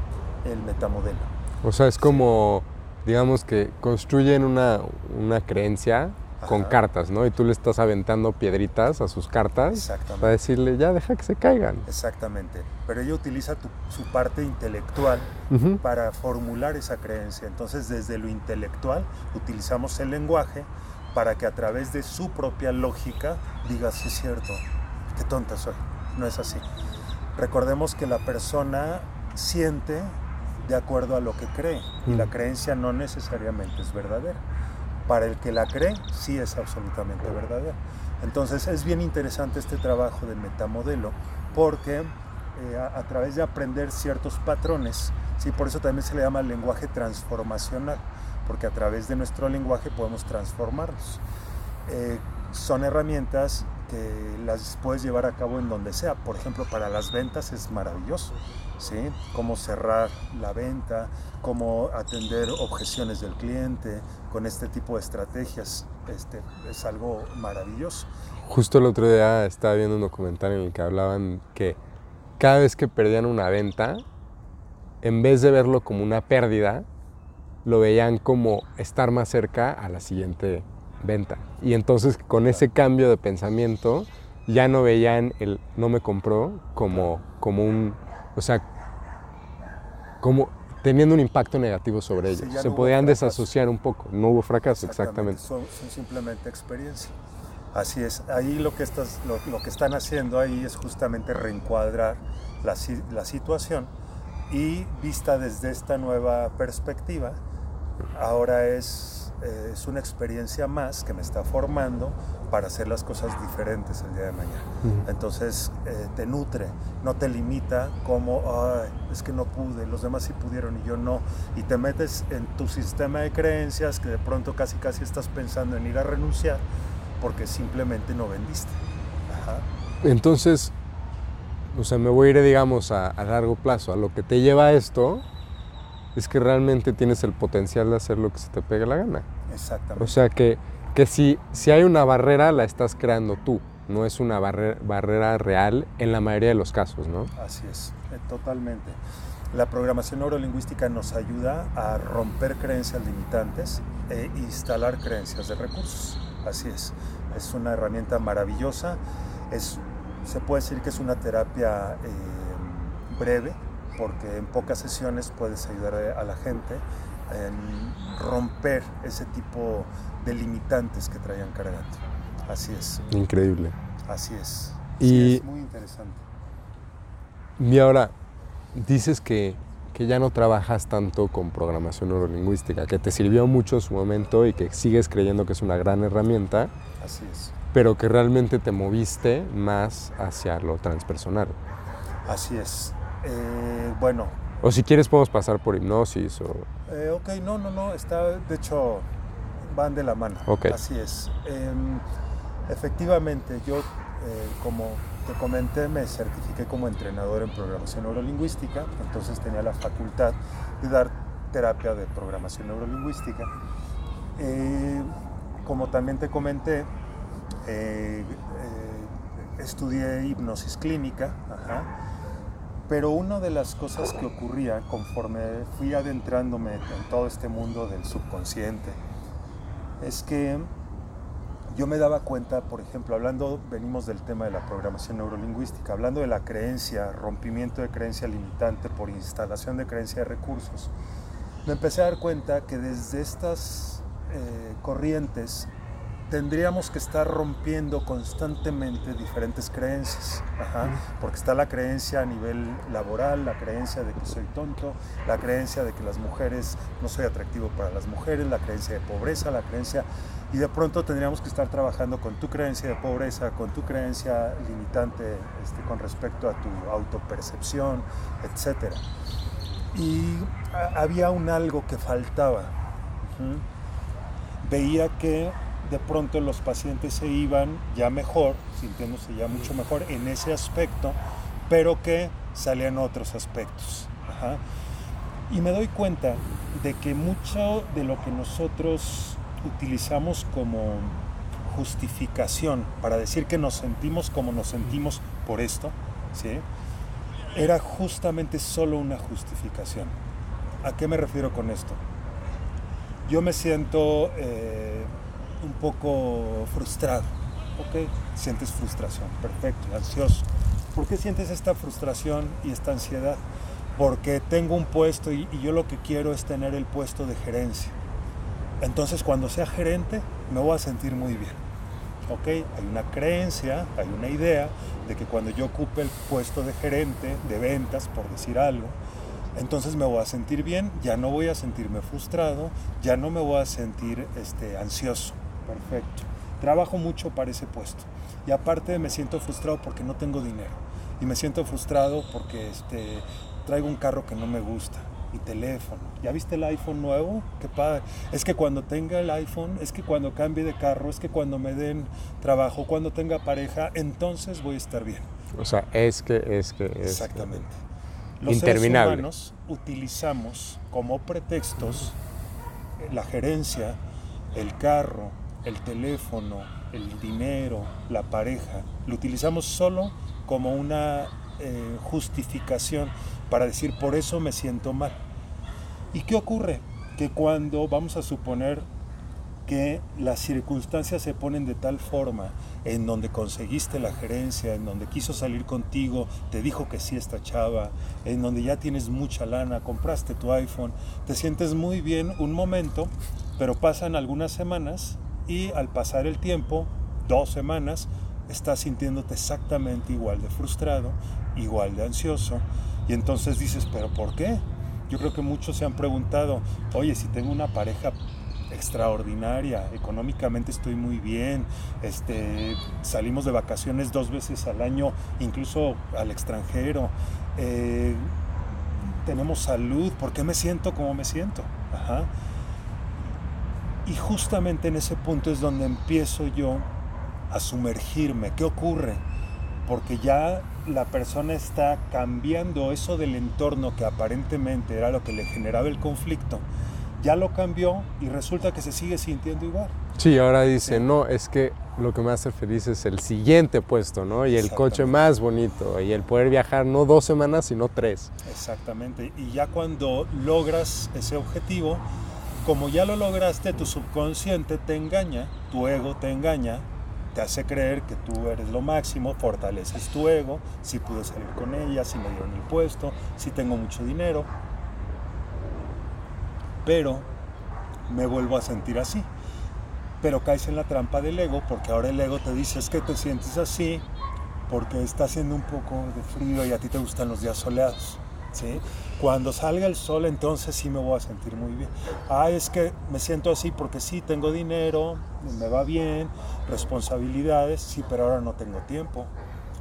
B: el metamodelo.
A: O sea, es como, digamos que construyen una, una creencia con cartas, ¿no? Y tú le estás aventando piedritas a sus cartas para decirle, ya deja que se caigan.
B: Exactamente. Pero ella utiliza su parte intelectual para formular esa creencia. Entonces, desde lo intelectual, utilizamos el lenguaje para que a través de su propia lógica diga, sí es cierto, qué tonta soy. No es así. Recordemos que la persona siente de acuerdo a lo que cree y la creencia no necesariamente es verdadera para el que la cree, sí es absolutamente verdadera. Entonces es bien interesante este trabajo de metamodelo porque eh, a, través de aprender ciertos patrones, ¿sí? por eso también se le llama lenguaje transformacional, porque a través de nuestro lenguaje podemos transformarnos. Eh, son herramientas que las puedes llevar a cabo en donde sea. Por ejemplo, para las ventas es maravilloso. ¿Sí? Cómo cerrar la venta, cómo atender objeciones del cliente con este tipo de estrategias. Este, es algo maravilloso.
A: Justo el otro día estaba viendo un documental en el que hablaban que cada vez que perdían una venta, en vez de verlo como una pérdida, lo veían como estar más cerca a la siguiente venta. Y entonces con ese cambio de pensamiento ya no veían el no me compró como, como un, o sea, como teniendo un impacto negativo sobre ellos. Se podían desasociar un poco, no hubo fracaso, exactamente.
B: Son, simplemente experiencia. Así es, ahí lo que, estás, lo, que están haciendo ahí es justamente reencuadrar la, la situación y vista desde esta nueva perspectiva, ahora es eh, es una experiencia más que me está formando para hacer las cosas diferentes el día de mañana. Entonces eh, te nutre, no te limita como, es que no pude, los demás sí pudieron y yo no. Y te metes en tu sistema de creencias que de pronto casi casi estás pensando en ir a renunciar porque simplemente no vendiste.
A: Entonces, o sea, me voy a ir, digamos, a, a largo plazo. A lo que te lleva a esto es que realmente tienes el potencial de hacer lo que se te pegue la gana.
B: Exactamente.
A: O sea que, que si, si hay una barrera, la estás creando tú, no es una barrera, barrera real en la mayoría de los casos, ¿no?
B: Así es, eh, totalmente. La programación neurolingüística nos ayuda a romper creencias limitantes e instalar creencias de recursos. Así es, es una herramienta maravillosa. Es, se puede decir que es una terapia eh, breve, porque en pocas sesiones puedes ayudar a la gente en romper ese tipo de limitantes que traían cargando. Así es.
A: Increíble.
B: Así es. y es muy interesante.
A: Y ahora, dices que, que, ya no trabajas tanto con programación neurolingüística, que te sirvió mucho en su momento y que sigues creyendo que es una gran herramienta.
B: Así es.
A: Pero que realmente te moviste más hacia lo transpersonal.
B: Así es. Eh, bueno.
A: O si quieres podemos pasar por hipnosis o...
B: Eh, ok, no, no, no, está, de hecho, van de la mano.
A: Okay.
B: Así es. Em, efectivamente, yo, eh, como te comenté, me certifiqué como entrenador en programación neurolingüística, entonces tenía la facultad de dar terapia de programación neurolingüística. como también te comenté, estudié hipnosis clínica, ajá, pero una de las cosas que ocurría conforme fui adentrándome en todo este mundo del subconsciente es que yo me daba cuenta, por ejemplo, hablando, venimos del tema de la programación neurolingüística, hablando de la creencia, rompimiento de creencia limitante por instalación de creencia de recursos, me empecé a dar cuenta que desde estas eh, corrientes tendríamos que estar rompiendo constantemente diferentes creencias, porque está la creencia a nivel laboral, la creencia de que soy tonto, la creencia de que las mujeres no soy atractivo para las mujeres, la creencia de pobreza, la creencia y de pronto tendríamos que estar trabajando con tu creencia de pobreza, con tu creencia limitante este, con respecto a tu autopercepción, etc. Y había un algo que faltaba. Veía que de pronto los pacientes se iban ya mejor, sintiéndose ya mucho mejor en ese aspecto, pero que salían otros aspectos. Y me doy cuenta de que mucho de lo que nosotros utilizamos como justificación para decir que nos sentimos como nos sentimos por esto, ¿sí? era justamente solo una justificación. ¿A qué me refiero con esto? Yo me siento eh, un poco frustrado. ¿Ok? Sientes frustración, perfecto, ansioso. ¿Por qué sientes esta frustración y esta ansiedad? Porque tengo un puesto y, yo lo que quiero es tener el puesto de gerencia. Entonces cuando sea gerente me voy a sentir muy bien. ¿Ok? Hay una creencia, hay una idea de que cuando yo ocupe el puesto de gerente de ventas, por decir algo, entonces me voy a sentir bien, ya no voy a sentirme frustrado, ya no me voy a sentir este, ansioso. Perfecto. Trabajo mucho para ese puesto. Y aparte me siento frustrado porque no tengo dinero. Y me siento frustrado porque este, traigo un carro que no me gusta. Y teléfono. ¿Ya viste el iPhone nuevo? Qué padre. Es que cuando tenga el iPhone, es que cuando cambie de carro, es que cuando me den trabajo, cuando tenga pareja, entonces voy a estar bien.
A: O sea, es que, es que, es
B: Exactamente. Los seres humanos utilizamos como pretextos la gerencia, el carro, el teléfono, el dinero, la pareja. Lo utilizamos solo como una eh, justificación para decir por eso me siento mal. ¿Y qué ocurre? Que cuando vamos a suponer que las circunstancias se ponen de tal forma en donde conseguiste la gerencia, en donde quiso salir contigo, te dijo que sí esta chava, en donde ya tienes mucha lana, compraste tu iPhone, te sientes muy bien un momento, pero pasan algunas semanas y al pasar el tiempo, dos semanas, estás sintiéndote exactamente igual de frustrado, igual de ansioso, y entonces dices, pero ¿por qué? Yo creo que muchos se han preguntado, oye, si tengo una pareja extraordinaria, económicamente estoy muy bien, este, salimos de vacaciones dos veces al año, incluso al extranjero, eh, tenemos salud, ¿por qué me siento como me siento? Ajá. Y justamente en ese punto es donde empiezo yo a sumergirme. ¿Qué ocurre? Porque ya la persona está cambiando eso del entorno que aparentemente era lo que le generaba el conflicto, ya lo cambió y resulta que se sigue sintiendo igual.
A: Sí, ahora dice, no, es que lo que me hace feliz es el siguiente puesto, ¿no? Y el coche más bonito, y el poder viajar no dos semanas, sino tres.
B: Exactamente, y ya cuando logras ese objetivo, como ya lo lograste, tu subconsciente te engaña, tu ego te engaña, te hace creer que tú eres lo máximo, fortaleces tu ego, si pude salir con ella, si me dieron el puesto, si tengo mucho dinero, pero me vuelvo a sentir así. Pero caes en la trampa del ego porque ahora el ego te dice es que te sientes así porque está haciendo un poco de frío y a ti te gustan los días soleados. ¿Sí? Cuando salga el sol entonces sí me voy a sentir muy bien. Ah, es que me siento así porque sí tengo dinero, me va bien, responsabilidades, sí, pero ahora no tengo tiempo.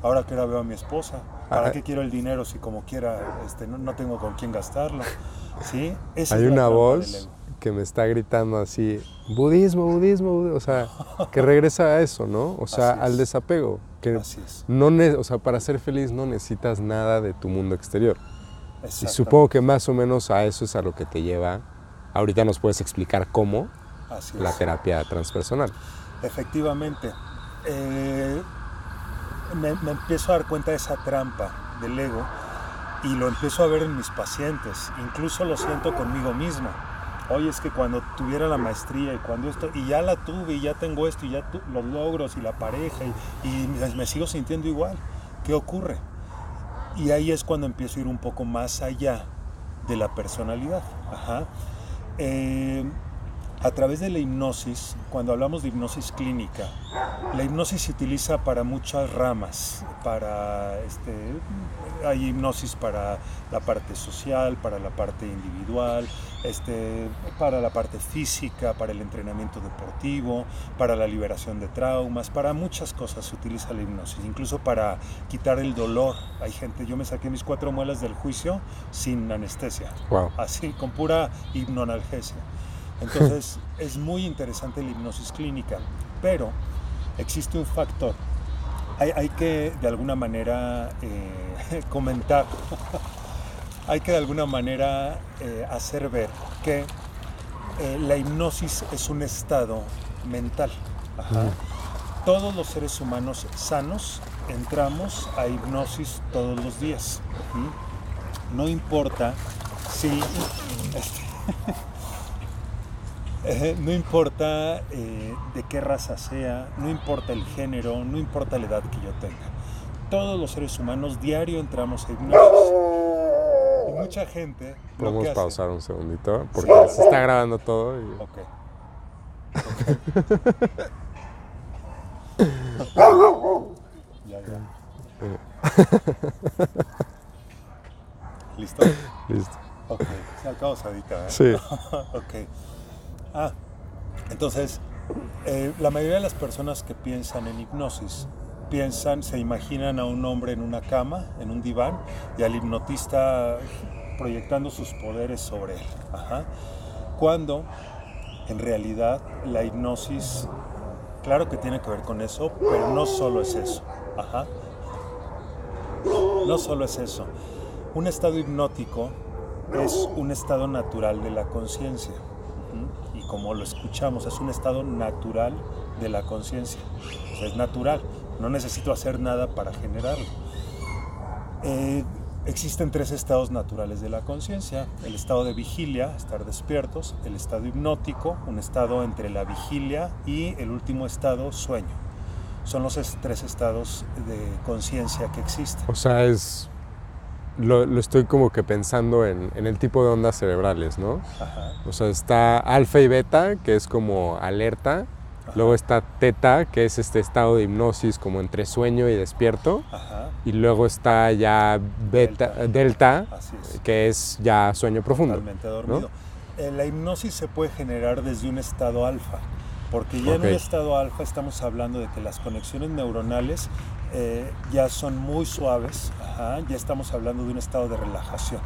B: Ahora que ahora veo a mi esposa, ¿para qué quiero el dinero si como quiera este, no, no tengo con quién gastarlo? ¿Sí? Esa
A: Hay una voz que me está gritando así, budismo, budismo, budismo", o sea, que regresa a eso, ¿no? O sea, al
B: es.
A: desapego, que
B: Así es.
A: no, o sea, para ser feliz no necesitas nada de tu mundo exterior. Y supongo que más o menos a eso es a lo que te lleva. Ahorita nos puedes explicar cómo
B: Así
A: la
B: es.
A: terapia transpersonal.
B: Efectivamente. Eh, me, me empiezo a dar cuenta de esa trampa del ego y lo empiezo a ver en mis pacientes. Incluso lo siento conmigo mismo. Oye, es que cuando tuviera la maestría y cuando esto, y ya la tuve y ya tengo esto y ya tu- los logros y la pareja y, y me, me sigo sintiendo igual. ¿Qué ocurre? Y ahí es cuando empiezo a ir un poco más allá de la personalidad. Eh, a través de la hipnosis, cuando hablamos de hipnosis clínica, la hipnosis se utiliza para muchas ramas. Para, este, hay hipnosis para la parte social, para la parte individual, este, para la parte física, para el entrenamiento deportivo, para la liberación de traumas, para muchas cosas se utiliza la hipnosis, incluso para quitar el dolor. Hay gente, yo me saqué mis cuatro muelas del juicio sin anestesia
A: Wow.
B: así, con pura hipnoanalgesia. Entonces, es muy interesante la hipnosis clínica, pero existe un factor. Hay, hay que, de alguna manera, eh, comentar, hay que, de alguna manera, eh, hacer ver que eh, la hipnosis es un estado mental. Ajá. Todos los seres humanos sanos entramos a hipnosis todos los días. ¿Mm? No importa si... eh, no importa eh, de qué raza sea, no importa el género, no importa la edad que yo tenga. Todos los seres humanos diario entramos a hipnosis. Mucha gente...
A: Podemos pausar un segundito porque se está grabando todo. y-
B: Ok. ya, ya. ¿Listo?
A: Listo.
B: Ok, se acabó sadita, ¿eh?
A: Sí.
B: ok. Ah, entonces, eh, la mayoría de las personas que piensan en hipnosis piensan, se imaginan a un hombre en una cama, en un diván, y al hipnotista proyectando sus poderes sobre él. Ajá. Cuando en realidad la hipnosis, claro que tiene que ver con eso, pero no solo es eso. Ajá. No solo es eso. Un estado hipnótico es un estado natural de la conciencia. Y como lo escuchamos, es un estado natural de la conciencia. es natural. No necesito hacer nada para generarlo. Eh, existen tres estados naturales de la conciencia. El estado de vigilia, estar despiertos, el estado hipnótico, un estado entre la vigilia y el último estado, sueño. Son los tres estados de conciencia que existen.
A: O sea, es... Lo, estoy como que pensando en, el tipo de ondas cerebrales, ¿no? O sea, está alfa y beta, que es como alerta, Luego está teta, que es este estado de hipnosis como entre sueño y despierto. Y luego está ya beta, delta, que es ya sueño profundo.
B: Totalmente dormido. Eh, la hipnosis se puede generar desde un estado alfa, porque ya en un estado alfa estamos hablando de que las conexiones neuronales eh, ya son muy suaves, ya estamos hablando de un estado de relajación.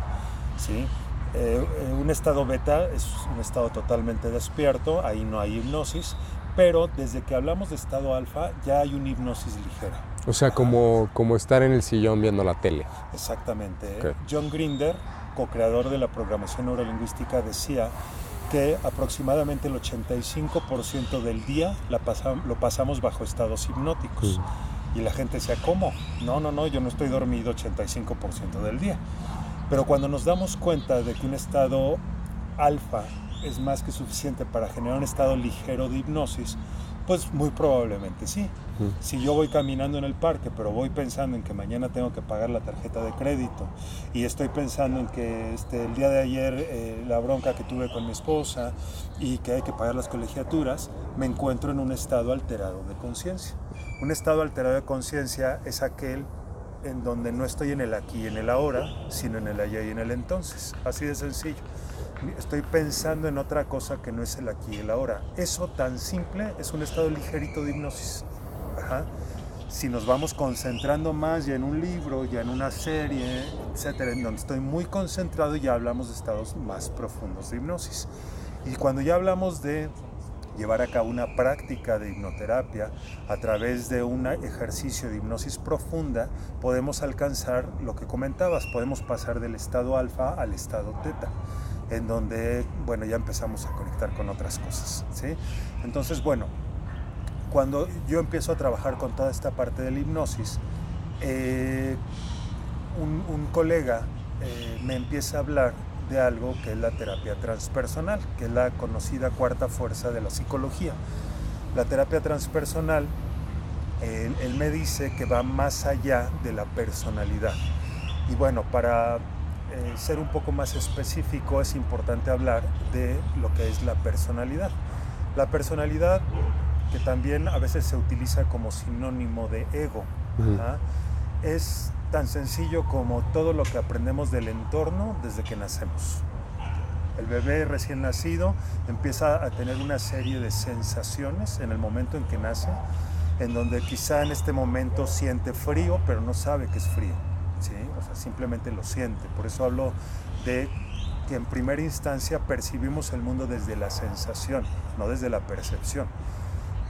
B: ¿sí? Eh, un estado beta es un estado totalmente despierto, ahí no hay hipnosis, pero desde que hablamos de estado alfa ya hay una hipnosis ligera.
A: O sea, como, como estar en el sillón viendo la tele.
B: Exactamente. ¿eh? John Grinder, co-creador de la programación neurolingüística, decía que aproximadamente el 85% del día la lo pasamos bajo estados hipnóticos. Y la gente decía, ¿cómo? No, no, no, yo no estoy dormido 85% del día. Pero cuando nos damos cuenta de que un estado alfa es más que suficiente para generar un estado ligero de hipnosis, pues muy probablemente sí. Si yo voy caminando en el parque, pero voy pensando en que mañana tengo que pagar la tarjeta de crédito y estoy pensando en que este, el día de ayer eh, la bronca que tuve con mi esposa y que hay que pagar las colegiaturas, me encuentro en un estado alterado de conciencia. Un estado alterado de conciencia es aquel en donde no estoy en el aquí y en el ahora, sino en el allá y en el entonces. Así de sencillo estoy pensando en otra cosa que no es el aquí y el ahora. Eso tan simple es un estado ligerito de hipnosis. Si nos vamos concentrando más ya en un libro, ya en una serie, etcétera, en donde estoy muy concentrado, ya hablamos de estados más profundos de hipnosis. Y cuando ya hablamos de llevar a cabo una práctica de hipnoterapia a través de un ejercicio de hipnosis profunda, podemos alcanzar lo que comentabas, podemos pasar del estado alfa al estado teta en donde, bueno, ya empezamos a conectar con otras cosas, ¿sí? Entonces, bueno, cuando yo empiezo a trabajar con toda esta parte de la hipnosis, eh, un, colega eh, me empieza a hablar de algo que es la terapia transpersonal, que es la conocida cuarta fuerza de la psicología. La terapia transpersonal, él me dice que va más allá de la personalidad. Y bueno, para eh, ser un poco más específico, es importante hablar de lo que es la personalidad. La personalidad, que también a veces se utiliza como sinónimo de ego, es tan sencillo como todo lo que aprendemos del entorno desde que nacemos. El bebé recién nacido empieza a tener una serie de sensaciones en el momento en que nace, en donde quizá en este momento siente frío, pero no sabe que es frío o sea, simplemente lo siente. Por eso hablo de que en primera instancia percibimos el mundo desde la sensación, no desde la percepción.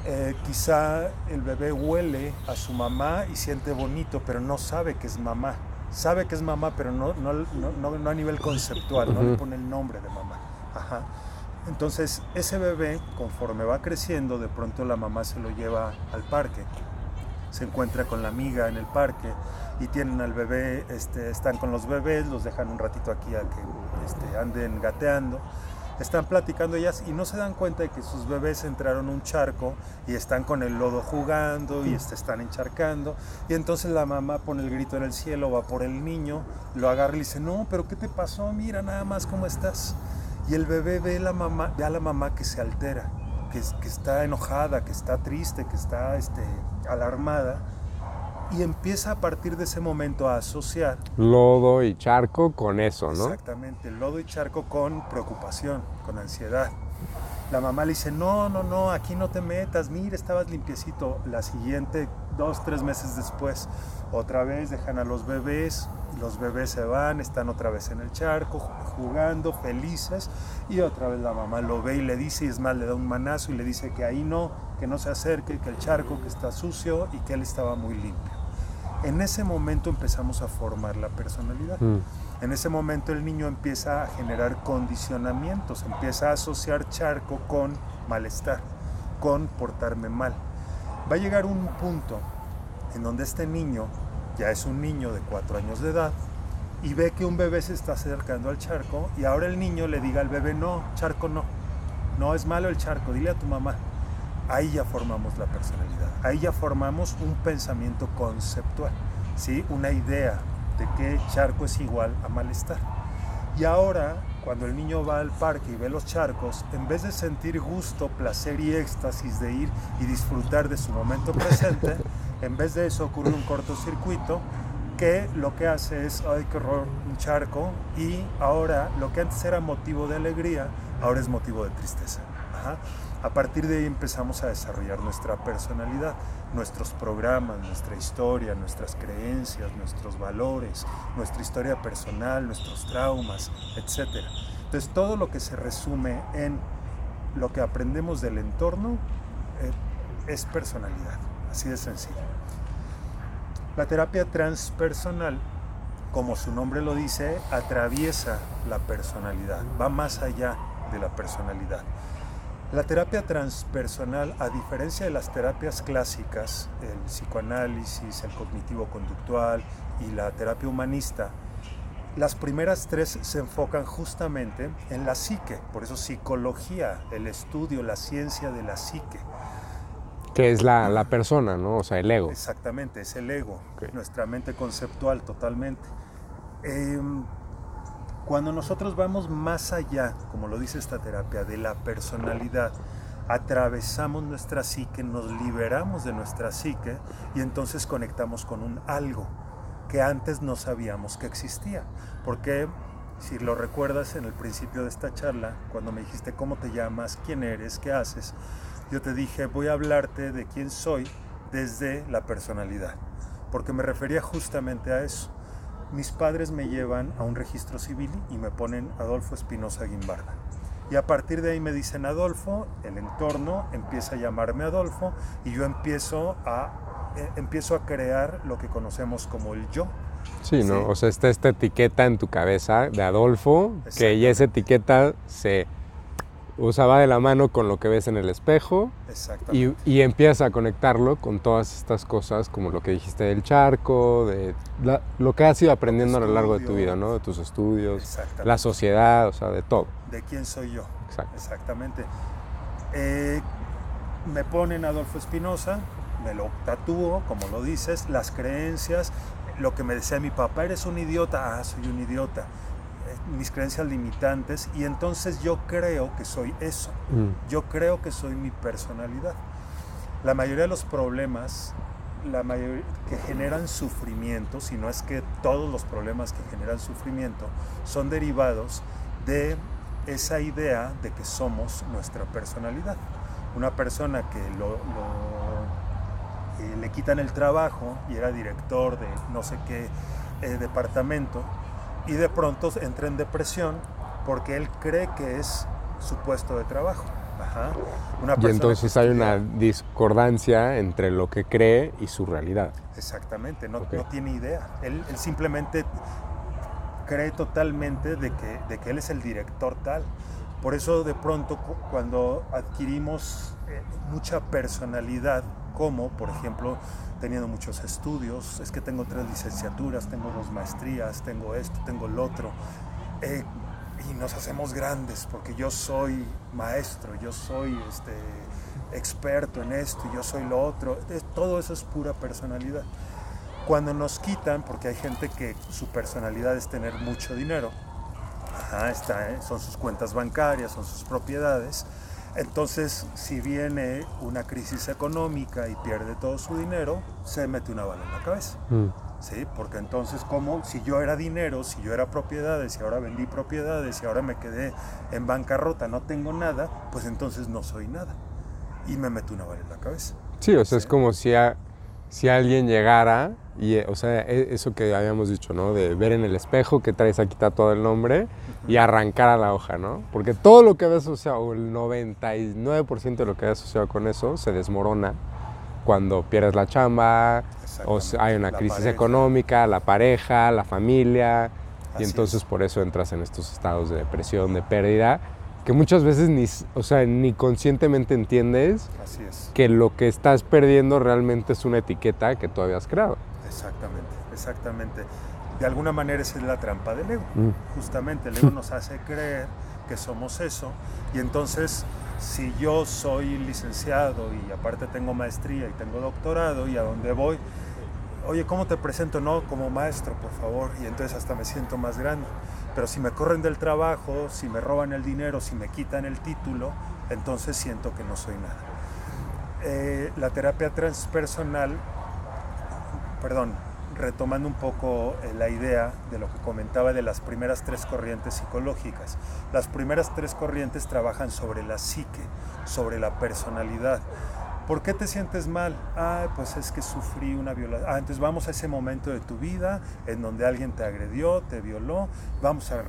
B: Eh, quizá el bebé huele a su mamá y siente bonito, pero no sabe que es mamá. Sabe que es mamá, pero no, no, no, no a nivel conceptual, no le pone el nombre de mamá. Ajá. Entonces, ese bebé, conforme va creciendo, de pronto la mamá se lo lleva al parque, se encuentra con la amiga en el parque, y tienen al bebé, este, están con los bebés, los dejan un ratito aquí a que este, anden gateando, están platicando ellas y no se dan cuenta de que sus bebés entraron a un charco y están con el lodo jugando y este, están encharcando y entonces la mamá pone el grito en el cielo, va por el niño, lo agarra y dice, no, pero ¿qué te pasó? Mira nada más cómo estás. Y el bebé ve, la mamá, ve a la mamá que se altera, que, que está enojada, que está triste, que está este, alarmada y empieza a partir de ese momento a asociar
A: lodo y charco con eso, ¿no?
B: Exactamente, lodo y charco con preocupación, con ansiedad. La mamá le dice, no, no, no, aquí no te metas, mira, estabas limpiecito. La siguiente, dos, tres meses después, otra vez dejan a los bebés, los bebés se van, están otra vez en el charco, jugando, felices, y otra vez la mamá lo ve y le dice, y es más, le da un manazo y le dice que ahí no, que no se acerque, que el charco que está sucio y que él estaba muy limpio. En ese momento empezamos a formar la personalidad.
A: Mm.
B: En ese momento el niño empieza a generar condicionamientos, empieza a asociar charco con malestar, con portarme mal. Va a llegar un punto en donde este niño ya es un niño de cuatro años de edad y ve que un bebé se está acercando al charco y ahora el niño le diga al bebé, no, charco no, no es malo el charco, dile a tu mamá. Ahí ya formamos la personalidad, ahí ya formamos un pensamiento conceptual, ¿sí? una idea de que charco es igual a malestar. Y ahora, cuando el niño va al parque y ve los charcos, en vez de sentir gusto, placer y éxtasis de ir y disfrutar de su momento presente, en vez de eso ocurre un cortocircuito que lo que hace es, ay, qué horror, un charco, y ahora lo que antes era motivo de alegría, ahora es motivo de tristeza. A partir de ahí empezamos a desarrollar nuestra personalidad, nuestros programas, nuestra historia, nuestras creencias, nuestros valores, nuestra historia personal, nuestros traumas, etc. Entonces todo lo que se resume en lo que aprendemos del entorno eh, es personalidad, así de sencillo. La terapia transpersonal, como su nombre lo dice, atraviesa la personalidad, va más allá de la personalidad. La terapia transpersonal, a diferencia de las terapias clásicas, el psicoanálisis, el cognitivo-conductual y la terapia humanista, las primeras tres se enfocan justamente en la psique, por eso psicología, el estudio, la ciencia de la psique.
A: Que es la, la persona, ¿no? O sea, el ego.
B: Exactamente, es el ego, nuestra mente conceptual totalmente. Em, cuando nosotros vamos más allá, como lo dice esta terapia, de la personalidad, atravesamos nuestra psique, nos liberamos de nuestra psique y entonces conectamos con un algo que antes no sabíamos que existía. Porque si lo recuerdas en el principio de esta charla, cuando me dijiste cómo te llamas, quién eres, qué haces, yo te dije voy a hablarte de quién soy desde la personalidad, porque me refería justamente a eso mis padres me llevan a un registro civil y me ponen Adolfo Espinosa Guimbarda. Y a partir de ahí me dicen Adolfo, el entorno empieza a llamarme Adolfo y yo empiezo a, eh, empiezo a crear lo que conocemos como el yo.
A: Sí, ¿no?
B: Sí.
A: O sea, está esta etiqueta en tu cabeza de Adolfo, que ya esa etiqueta se usaba de la mano con lo que ves en el espejo y, y empiezas a conectarlo con todas estas cosas, como lo que dijiste del charco, de la- lo que has ido aprendiendo a lo largo de tu vida, ¿no? De tus estudios, la sociedad, o sea, de todo.
B: de quién soy yo.
A: Exacto.
B: Exactamente. Eh, me ponen Adolfo Espinosa, me lo tatúo, como lo dices, las creencias, lo que me decía mi papá, eres un idiota, ah, soy un idiota, mis creencias limitantes, y entonces yo creo que soy eso,
A: Mm.
B: yo creo que soy mi personalidad. La mayoría de los problemas la mayoría, que generan sufrimiento, si no es que todos los problemas que generan sufrimiento, son derivados de esa idea de que somos nuestra personalidad. Una persona que lo, lo- eh, le quitan el trabajo y era director de no sé qué eh, departamento y de pronto entra en depresión porque él cree que es su puesto de trabajo. Ajá. Una
A: Y entonces hay una discordancia entre lo que cree y su realidad.
B: Exactamente, no, no tiene idea. Él, él simplemente cree totalmente de que, de que él es el director tal. Por eso de pronto cu- cuando adquirimos eh, mucha personalidad, como por ejemplo teniendo muchos estudios, es que tengo tres licenciaturas, tengo dos maestrías, tengo esto, tengo lo otro, eh, y nos hacemos grandes porque yo soy maestro, yo soy este, experto en esto, yo soy lo otro, todo eso es pura personalidad. Cuando nos quitan, porque hay gente que su personalidad es tener mucho dinero, ajá, está, ¿eh? son sus cuentas bancarias, son sus propiedades, Entonces, si viene una crisis económica y pierde todo su dinero, se mete una bala en la cabeza. Mm. ¿Sí? Porque entonces, como si yo era dinero, si yo era propiedades y ahora vendí propiedades y ahora me quedé en bancarrota, no tengo nada, pues entonces no soy nada. Y me meto una bala en la cabeza.
A: Sí, o sea, es como si, si alguien llegara y, o sea, e, eso que habíamos dicho, ¿no? De ver en el espejo que traes aquí está todo el nombre y arrancar a la hoja, ¿no? Porque todo lo que había asociado, o el 99% de lo que había asociado con eso, se desmorona cuando pierdes la chamba, o hay una crisis económica, la pareja, la familia, y entonces por eso entras en estos estados de depresión, de pérdida, que muchas veces ni, o sea, ni conscientemente entiendes que lo que estás perdiendo realmente es una etiqueta que tú habías creado.
B: Exactamente, exactamente. De alguna manera esa es la trampa del ego. Mm. Justamente el ego nos hace creer que somos eso y entonces si yo soy licenciado y aparte tengo maestría y tengo doctorado y a dónde voy, oye, ¿cómo te presento? No, como maestro, por favor, y entonces hasta me siento más grande. Pero si me corren del trabajo, si me roban el dinero, si me quitan el título, entonces siento que no soy nada. Eh, la terapia transpersonal perdón, retomando un poco eh, la idea de lo que comentaba de las primeras tres corrientes psicológicas. Las primeras tres corrientes trabajan sobre la psique, sobre la personalidad. ¿Por qué te sientes mal? Ah, pues es que sufrí una violación. Ah, entonces vamos a ese momento de tu vida en donde alguien te agredió, te violó, vamos a,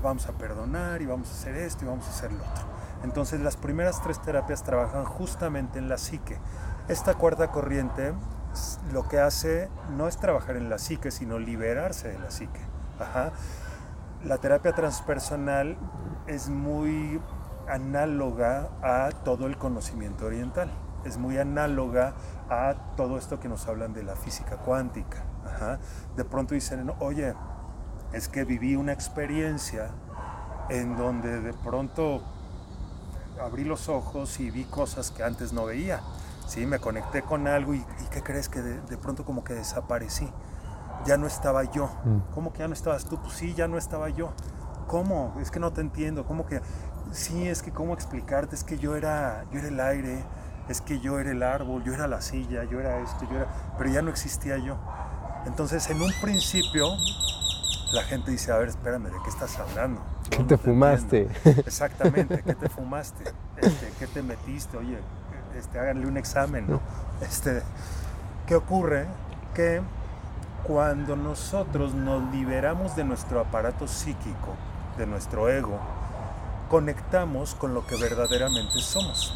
B: vamos a perdonar y vamos a hacer esto y vamos a hacer lo otro. Entonces las primeras tres terapias trabajan justamente en la psique. Esta cuarta corriente lo que hace no es trabajar en la psique, sino liberarse de la psique. La terapia transpersonal es muy análoga a todo el conocimiento oriental, es muy análoga a todo esto que nos hablan de la física cuántica. De pronto dicen, oye, es que viví una experiencia en donde de pronto abrí los ojos y vi cosas que antes no veía. Sí, me conecté con algo y, ¿qué crees que de, pronto como que desaparecí? Ya no estaba yo. Mm. ¿Cómo que ya no estabas tú? Pues sí, ya no estaba yo. ¿Cómo? Es que no te entiendo. ¿Cómo que? Sí, es que cómo explicarte, es que yo era, yo era el aire, es que yo era el árbol, yo era la silla, yo era esto, yo era, pero ya no existía yo. Entonces, en un principio, la gente dice, a ver, espérame, ¿de qué estás hablando?
A: ¿Qué te, fumaste?
B: Exactamente, ¿qué te fumaste? Este, ¿Qué te metiste? Oye, este, háganle un examen, ¿no? Este, ¿Qué ocurre? Que cuando nosotros nos liberamos de nuestro aparato psíquico, de nuestro ego, conectamos con lo que verdaderamente somos.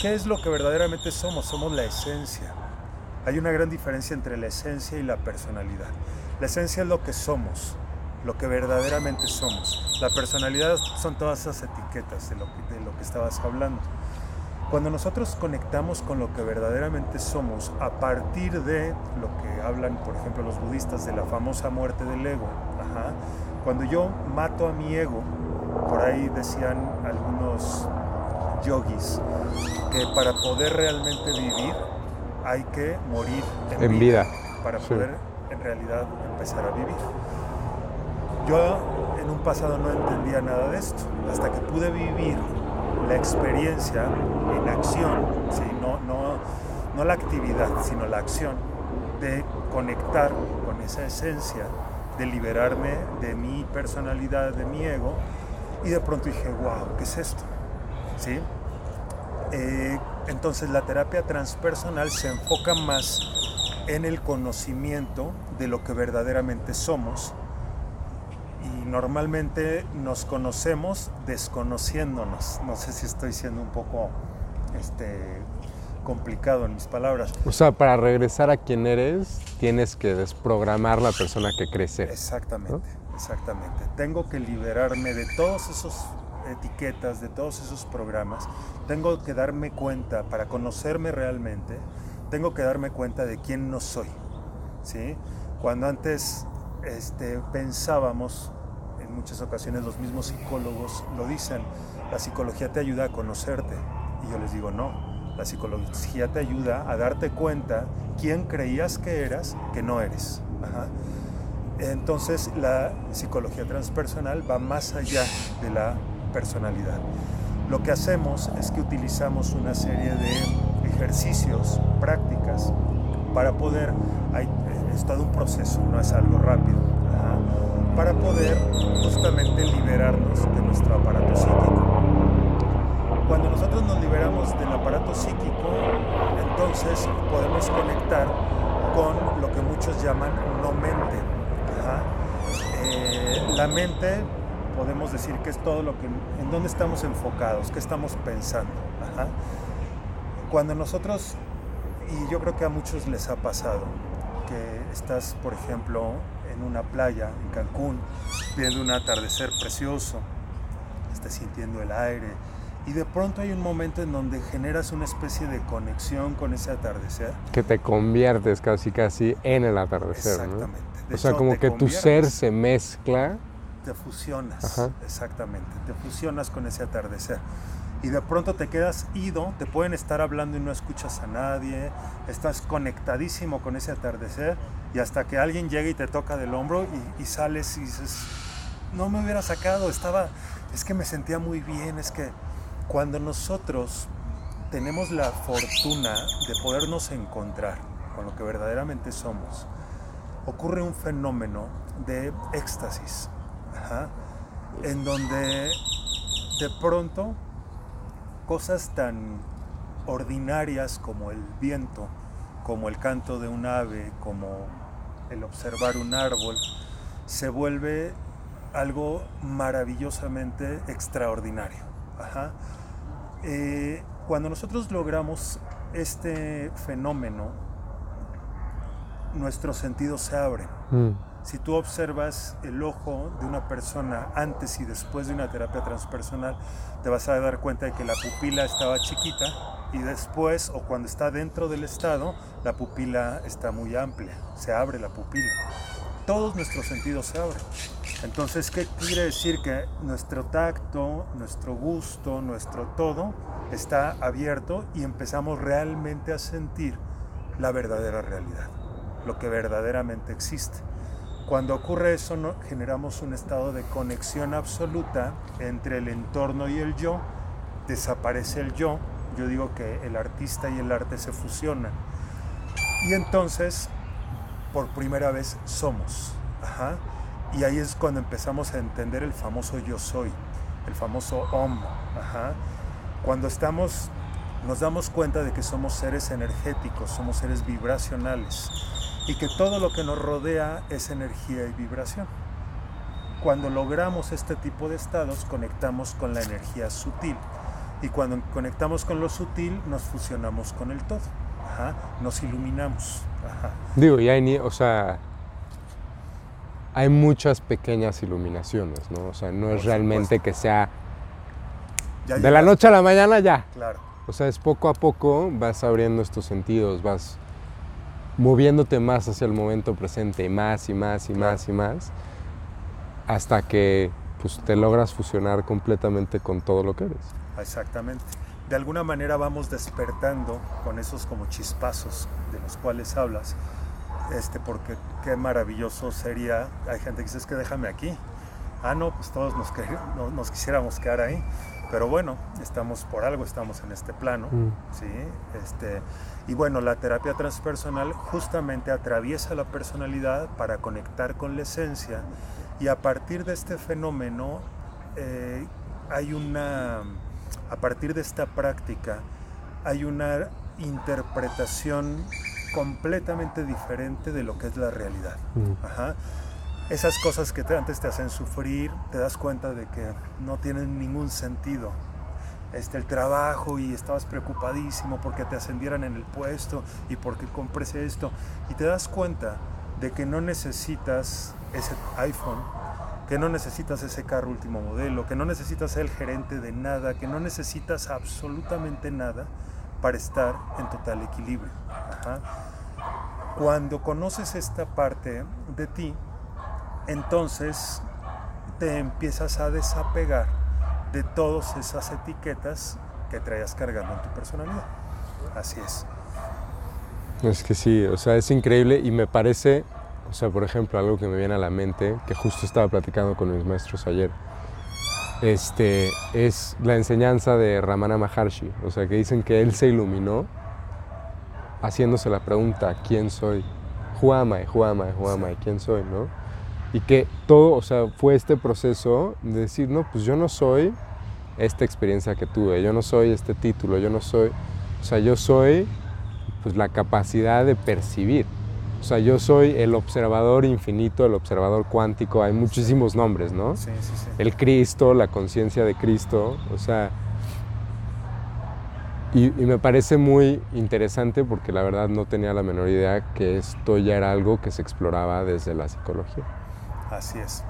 B: ¿Qué es lo que verdaderamente somos? Somos la esencia. Hay una gran diferencia entre la esencia y la personalidad. La esencia es lo que somos, lo que verdaderamente somos. La personalidad son todas esas etiquetas de lo de lo que estabas hablando. Cuando nosotros conectamos con lo que verdaderamente somos a partir de lo que hablan, por ejemplo, los budistas de la famosa muerte del ego, cuando yo mato a mi ego, por ahí decían algunos yogis que para poder realmente vivir hay que morir en, vida, para poder en realidad empezar a vivir. Yo en un pasado no entendía nada de esto, hasta que pude vivir la experiencia en acción, ¿sí? no, la actividad, sino la acción de conectar con esa esencia, de liberarme de mi personalidad, de mi ego, y de pronto dije, wow, ¿qué es esto? ¿Sí? Eh, entonces la terapia transpersonal se enfoca más en el conocimiento de lo que verdaderamente somos normalmente nos conocemos desconociéndonos. No sé si estoy siendo un poco este, complicado en mis palabras.
A: O sea, para regresar a quien eres, tienes que desprogramar la persona que crece.
B: Exactamente, exactamente. Tengo que liberarme de todas esas etiquetas, de todos esos programas. Tengo que darme cuenta, para conocerme realmente, tengo que darme cuenta de quién no soy. ¿sí? Cuando antes este, pensábamos muchas ocasiones los mismos psicólogos lo dicen, la psicología te ayuda a conocerte. Y yo les digo, no, la psicología te ayuda a darte cuenta quién creías que eras, que no eres. Entonces la psicología transpersonal va más allá de la personalidad. lo que hacemos es que utilizamos una serie de ejercicios, prácticas, para poder, es todo un proceso, no es algo rápido, para poder justamente liberarnos de nuestro aparato psíquico. Cuando nosotros nos liberamos del aparato psíquico, entonces podemos conectar con lo que muchos llaman no mente. Eh, la mente podemos decir que es todo lo que, en dónde estamos enfocados, qué estamos pensando. Cuando nosotros, y yo creo que a muchos les ha pasado, que estás, por ejemplo, en una playa en Cancún, viendo un atardecer precioso, estás sintiendo el aire, y de pronto hay un momento en donde generas una especie de conexión con ese atardecer.
A: Que te conviertes casi casi en el atardecer. Exactamente. o sea, como que tu ser se mezcla.
B: Te fusionas, exactamente, te fusionas con ese atardecer. Y de pronto te quedas ido, te pueden estar hablando y no escuchas a nadie, estás conectadísimo con ese atardecer y hasta que alguien llega y te toca del hombro y, sales y dices, no me hubiera sacado, estaba, es que me sentía muy bien, es que cuando nosotros tenemos la fortuna de podernos encontrar con lo que verdaderamente somos, ocurre un fenómeno de éxtasis, en donde de pronto cosas tan ordinarias como el viento, como el canto de un ave, como el observar un árbol, se vuelve algo maravillosamente extraordinario. Eh, cuando nosotros logramos este fenómeno, nuestros sentidos se abren. Mm. Si tú observas el ojo de una persona antes y después de una terapia transpersonal, te vas a dar cuenta de que la pupila estaba chiquita y después o cuando está dentro del estado, la pupila está muy amplia, se abre la pupila. Todos nuestros sentidos se abren. Entonces, ¿qué quiere decir? Que nuestro tacto, nuestro gusto, nuestro todo está abierto y empezamos realmente a sentir la verdadera realidad, lo que verdaderamente existe. Cuando ocurre eso, generamos un estado de conexión absoluta entre el entorno y el yo, desaparece el yo, yo digo que el artista y el arte se fusionan. Y entonces, por primera vez, somos. Ajá. Y ahí es cuando empezamos a entender el famoso yo soy, el famoso om. Cuando estamos, nos damos cuenta de que somos seres energéticos, somos seres vibracionales y que todo lo que nos rodea es energía y vibración. Cuando logramos este tipo de estados, conectamos con la energía sutil. Y cuando conectamos con lo sutil, nos fusionamos con el todo. Nos iluminamos.
A: Digo, y hay, o sea, hay muchas pequeñas iluminaciones, ¿no? O sea, no es realmente que sea de la noche a la mañana ya.
B: Claro.
A: O sea, es poco a poco vas abriendo estos sentidos, vas moviéndote más hacia el momento presente, más y más y más y más, hasta que pues, te logras fusionar completamente con todo lo que eres.
B: Exactamente. De alguna manera vamos despertando con esos como chispazos de los cuales hablas este, porque qué maravilloso sería, hay gente que dice, es que déjame aquí. Ah, no, pues todos nos, nos quisiéramos quedar ahí. Pero bueno, estamos por algo, estamos en este plano. Mm. ¿sí? Este, y bueno, la terapia transpersonal justamente atraviesa la personalidad para conectar con la esencia. Y a partir de este fenómeno, eh, hay una, a partir de esta práctica, hay una interpretación completamente diferente de lo que es la realidad. Esas cosas que antes te hacen sufrir, te das cuenta de que no tienen ningún sentido. Este, el trabajo y estabas preocupadísimo porque te ascendieran en el puesto y porque compres esto. Y te das cuenta de que no necesitas ese iPhone, que no necesitas ese carro último modelo, que no necesitas ser el gerente de nada, que no necesitas absolutamente nada para estar en total equilibrio. Cuando conoces esta parte de ti, entonces te empiezas a desapegar de todas esas etiquetas que traías cargando en tu personalidad. Así es.
A: Es que sí, o sea, es increíble y me parece, o sea, por ejemplo, algo que me viene a la mente, que justo estaba platicando con mis maestros ayer, este, es la enseñanza de Ramana Maharshi. O sea, que dicen que él se iluminó haciéndose la pregunta, ¿quién soy? Who am I? ¿Quién soy? ¿no? Y que todo, o sea, fue este proceso de decir, no, pues yo no soy esta experiencia que tuve, yo no soy este título, yo no soy, o sea, yo soy pues la capacidad de percibir. O sea, yo soy el observador infinito, el observador cuántico, hay muchísimos nombres, ¿no?
B: Sí, sí, sí.
A: El Cristo, la conciencia de Cristo, o sea, y, y, me parece muy interesante porque la verdad no tenía la menor idea que esto ya era algo que se exploraba desde la psicología.
B: Así es.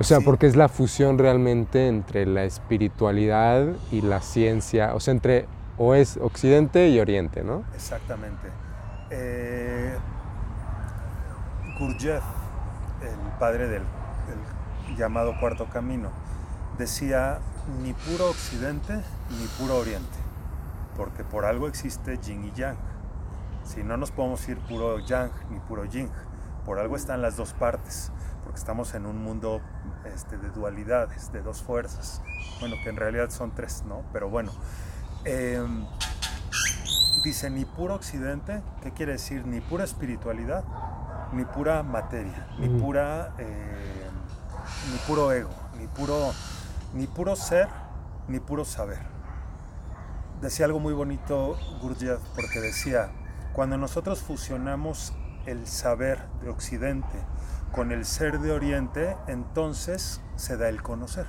A: O sea,
B: Sí.
A: porque es la fusión realmente entre la espiritualidad y la ciencia, o sea, entre o es Occidente y Oriente, ¿no?
B: Exactamente. Eh, Gurdjieff, el padre del, llamado Cuarto Camino, decía ni puro Occidente ni puro Oriente, porque por algo existe Yin y Yang. Si no nos podemos ir puro Yang ni puro Yin, por algo están las dos partes, estamos en un mundo este, de dualidades, de dos fuerzas, bueno, que en realidad son tres, ¿no? Pero bueno. em, dice ni puro occidente, ¿qué quiere decir? Ni pura espiritualidad, ni pura materia, ni
A: Ujú.
B: pura, eh, ni puro ego, ni puro, ni puro ser, ni puro saber. Decía algo muy bonito Gurdjieff porque decía, cuando nosotros fusionamos el saber de occidente con el ser de oriente, entonces se da el conocer.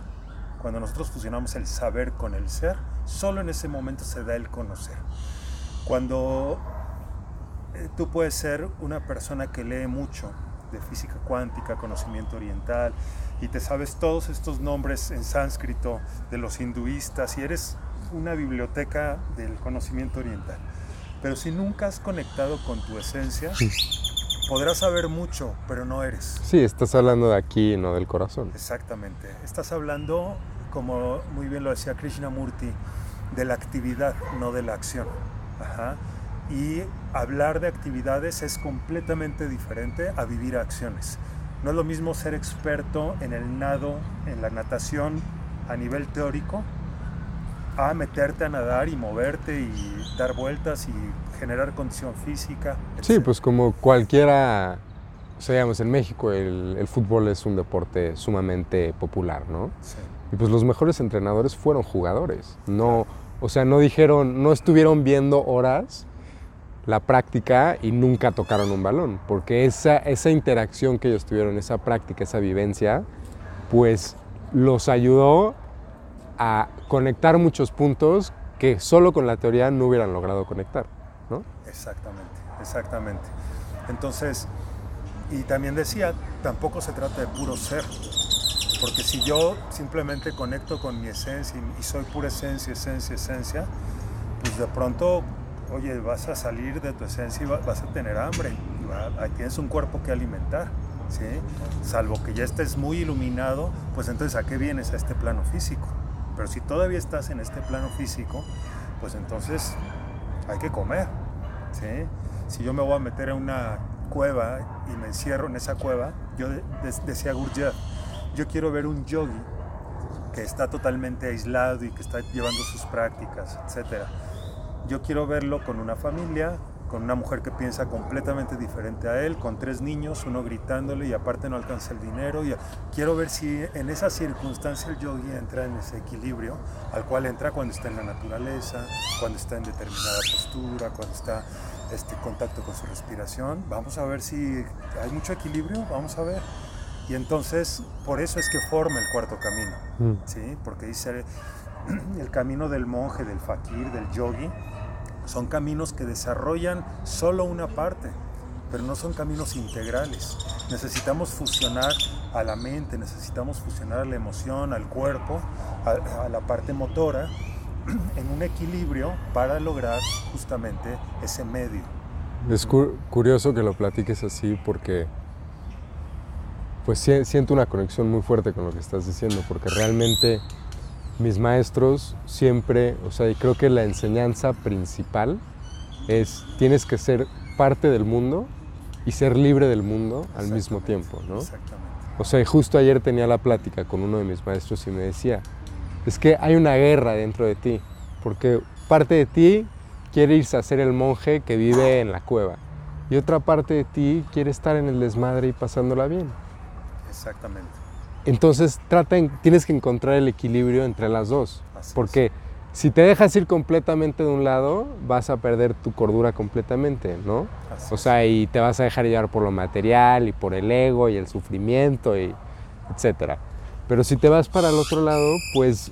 B: Cuando nosotros fusionamos el saber con el ser, solo en ese momento se da el conocer. Cuando eh, tú puedes ser una persona que lee mucho de física cuántica, conocimiento oriental, y te sabes todos estos nombres en sánscrito de los hinduistas, y eres una biblioteca del conocimiento oriental. Pero si nunca has conectado con tu esencia, podrás saber mucho, pero no eres.
A: Sí, estás hablando de aquí, no del corazón.
B: Exactamente. Estás hablando, como muy bien lo decía Krishnamurti, de la actividad, no de la acción. Ajá. Y hablar de actividades es completamente diferente a vivir acciones. No es lo mismo ser experto en el nado, en la natación a nivel teórico, a meterte a nadar y moverte y dar vueltas y generar condición física.
A: Sí,
B: etc.
A: pues como cualquiera, o sea, digamos, en México el, el fútbol es un deporte sumamente popular, ¿no?
B: Sí.
A: Y pues los mejores entrenadores fueron jugadores. No, o sea, no dijeron, no estuvieron viendo horas la práctica y nunca tocaron un balón, porque esa, esa interacción que ellos tuvieron, esa práctica, esa vivencia, pues los ayudó a conectar muchos puntos que solo con la teoría no hubieran logrado conectar.
B: Exactamente, exactamente. Entonces, y también decía, tampoco se trata de puro ser, porque si yo simplemente conecto con mi esencia y, soy pura esencia, esencia, esencia, pues de pronto, oye, vas a salir de tu esencia y va- vas a tener hambre, ahí tienes un cuerpo que alimentar, ¿sí? Salvo que ya estés muy iluminado, pues entonces ¿a qué vienes a este plano físico? Pero si todavía estás en este plano físico, pues entonces hay que comer. ¿Sí? Si yo me voy a meter a una cueva y me encierro en esa cueva, yo de- de- decía Gurdjieff, yo quiero ver un yogi que está totalmente aislado y que está llevando sus prácticas, etc. Yo quiero verlo con una familia, con una mujer que piensa completamente diferente a él, con tres niños, uno gritándole y aparte no alcanza el dinero. Y quiero ver si en esa circunstancia el yogi entra en ese equilibrio al cual entra cuando está en la naturaleza, cuando está en determinada postura, cuando está este contacto con su respiración. Vamos a ver si hay mucho equilibrio, vamos a ver. Y entonces, por eso es que forma el cuarto camino,
A: Mm.
B: ¿sí? Porque dice el camino del monje, del fakir, del yogi, son caminos que desarrollan solo una parte, pero no son caminos integrales. Necesitamos fusionar a la mente, necesitamos fusionar a la emoción, al cuerpo, a, la parte motora, en un equilibrio para lograr justamente ese medio.
A: Es cu- curioso que lo platiques así porque pues si- siento una conexión muy fuerte con lo que estás diciendo, porque realmente mis maestros siempre, o sea, y creo que la enseñanza principal es tienes que ser parte del mundo y ser libre del mundo al mismo tiempo, ¿no?
B: Exactamente.
A: O sea, y justo ayer tenía la plática con uno de mis maestros y me decía, es que hay una guerra dentro de ti, porque parte de ti quiere irse a ser el monje que vive en la cueva y otra parte de ti quiere estar en el desmadre y pasándola bien.
B: Exactamente.
A: Entonces trata tienes que encontrar el equilibrio entre las dos, porque si te dejas ir completamente de un lado, vas a perder tu cordura completamente, ¿no? o sea, y te vas a dejar llevar por lo material y por el ego y el sufrimiento y etcétera. Pero si te vas para el otro lado, pues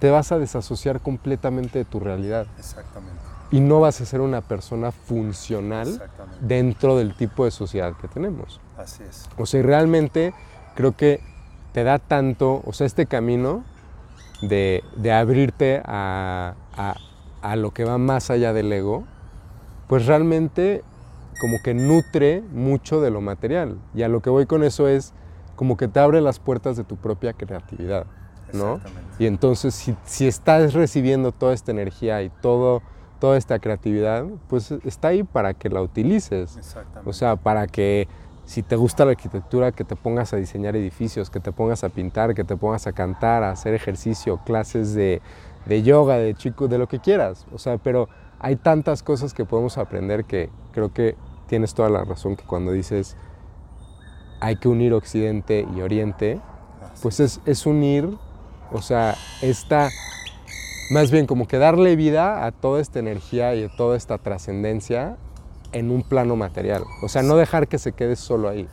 A: te vas a desasociar completamente de tu realidad.
B: Exactamente.
A: Y no vas a ser una persona funcional dentro del tipo de sociedad que tenemos.
B: Así es.
A: O sea, realmente creo que te da tanto, o sea, este camino de, abrirte a, a, lo que va más allá del ego, pues realmente como que nutre mucho de lo material. Y a lo que voy con eso es como que te abre las puertas de tu propia creatividad. ¿no? Y entonces si, si, estás recibiendo toda esta energía y todo, toda esta creatividad, pues está ahí para que la utilices. O sea, para que si te gusta la arquitectura, que te pongas a diseñar edificios, que te pongas a pintar, que te pongas a cantar, a hacer ejercicio, clases de, de yoga, de chico, de lo que quieras. O sea, pero hay tantas cosas que podemos aprender que creo que tienes toda la razón que cuando dices hay que unir Occidente y Oriente, pues es, es unir o sea, esta, más bien como que darle vida a toda esta energía y a toda esta trascendencia en un plano material. O sea, no dejar que se quede solo ahí.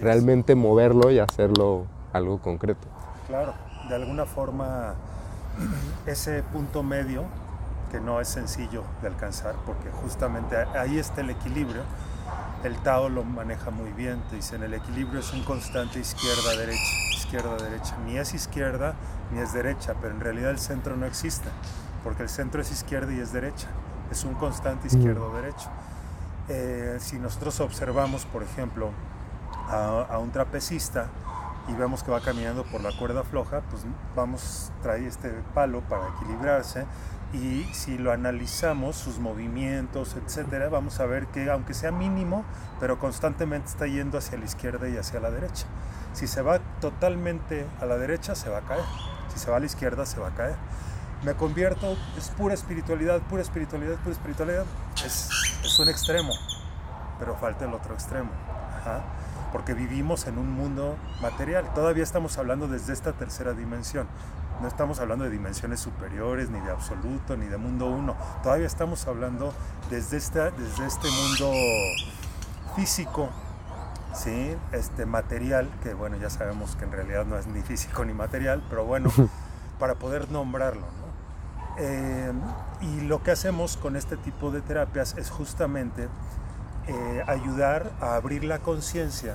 A: Realmente moverlo y hacerlo algo concreto.
B: Claro, de alguna forma ese punto medio que no es sencillo de alcanzar porque justamente ahí está el equilibrio el Tao lo maneja muy bien, te dicen el equilibrio es un constante izquierda-derecha, izquierda-derecha, ni es izquierda ni es derecha, pero en realidad el centro no existe, porque el centro es izquierda y es derecha, es un constante izquierdo-derecho. Eh, si nosotros observamos, por ejemplo, a, un trapecista y vemos que va caminando por la cuerda floja, pues vamos, trae este palo para equilibrarse y si lo analizamos, sus movimientos, etcétera, vamos a ver que aunque sea mínimo, pero constantemente está yendo hacia la izquierda y hacia la derecha. Si se va totalmente a la derecha, se va a caer. Si se va a la izquierda, se va a caer. Me convierto, es pura espiritualidad, pura espiritualidad, pura espiritualidad. Es, es un extremo, pero falta el otro extremo. Porque vivimos en un mundo material. Todavía estamos hablando desde esta tercera dimensión. No estamos hablando de dimensiones superiores, ni de absoluto, ni de mundo uno. Todavía estamos hablando desde, esta, desde este mundo físico, ¿sí? este material, que bueno, ya sabemos que en realidad no es ni físico ni material, pero bueno, para poder nombrarlo. ¿no? Eh, y lo que hacemos con este tipo de terapias es justamente eh, ayudar a abrir la conciencia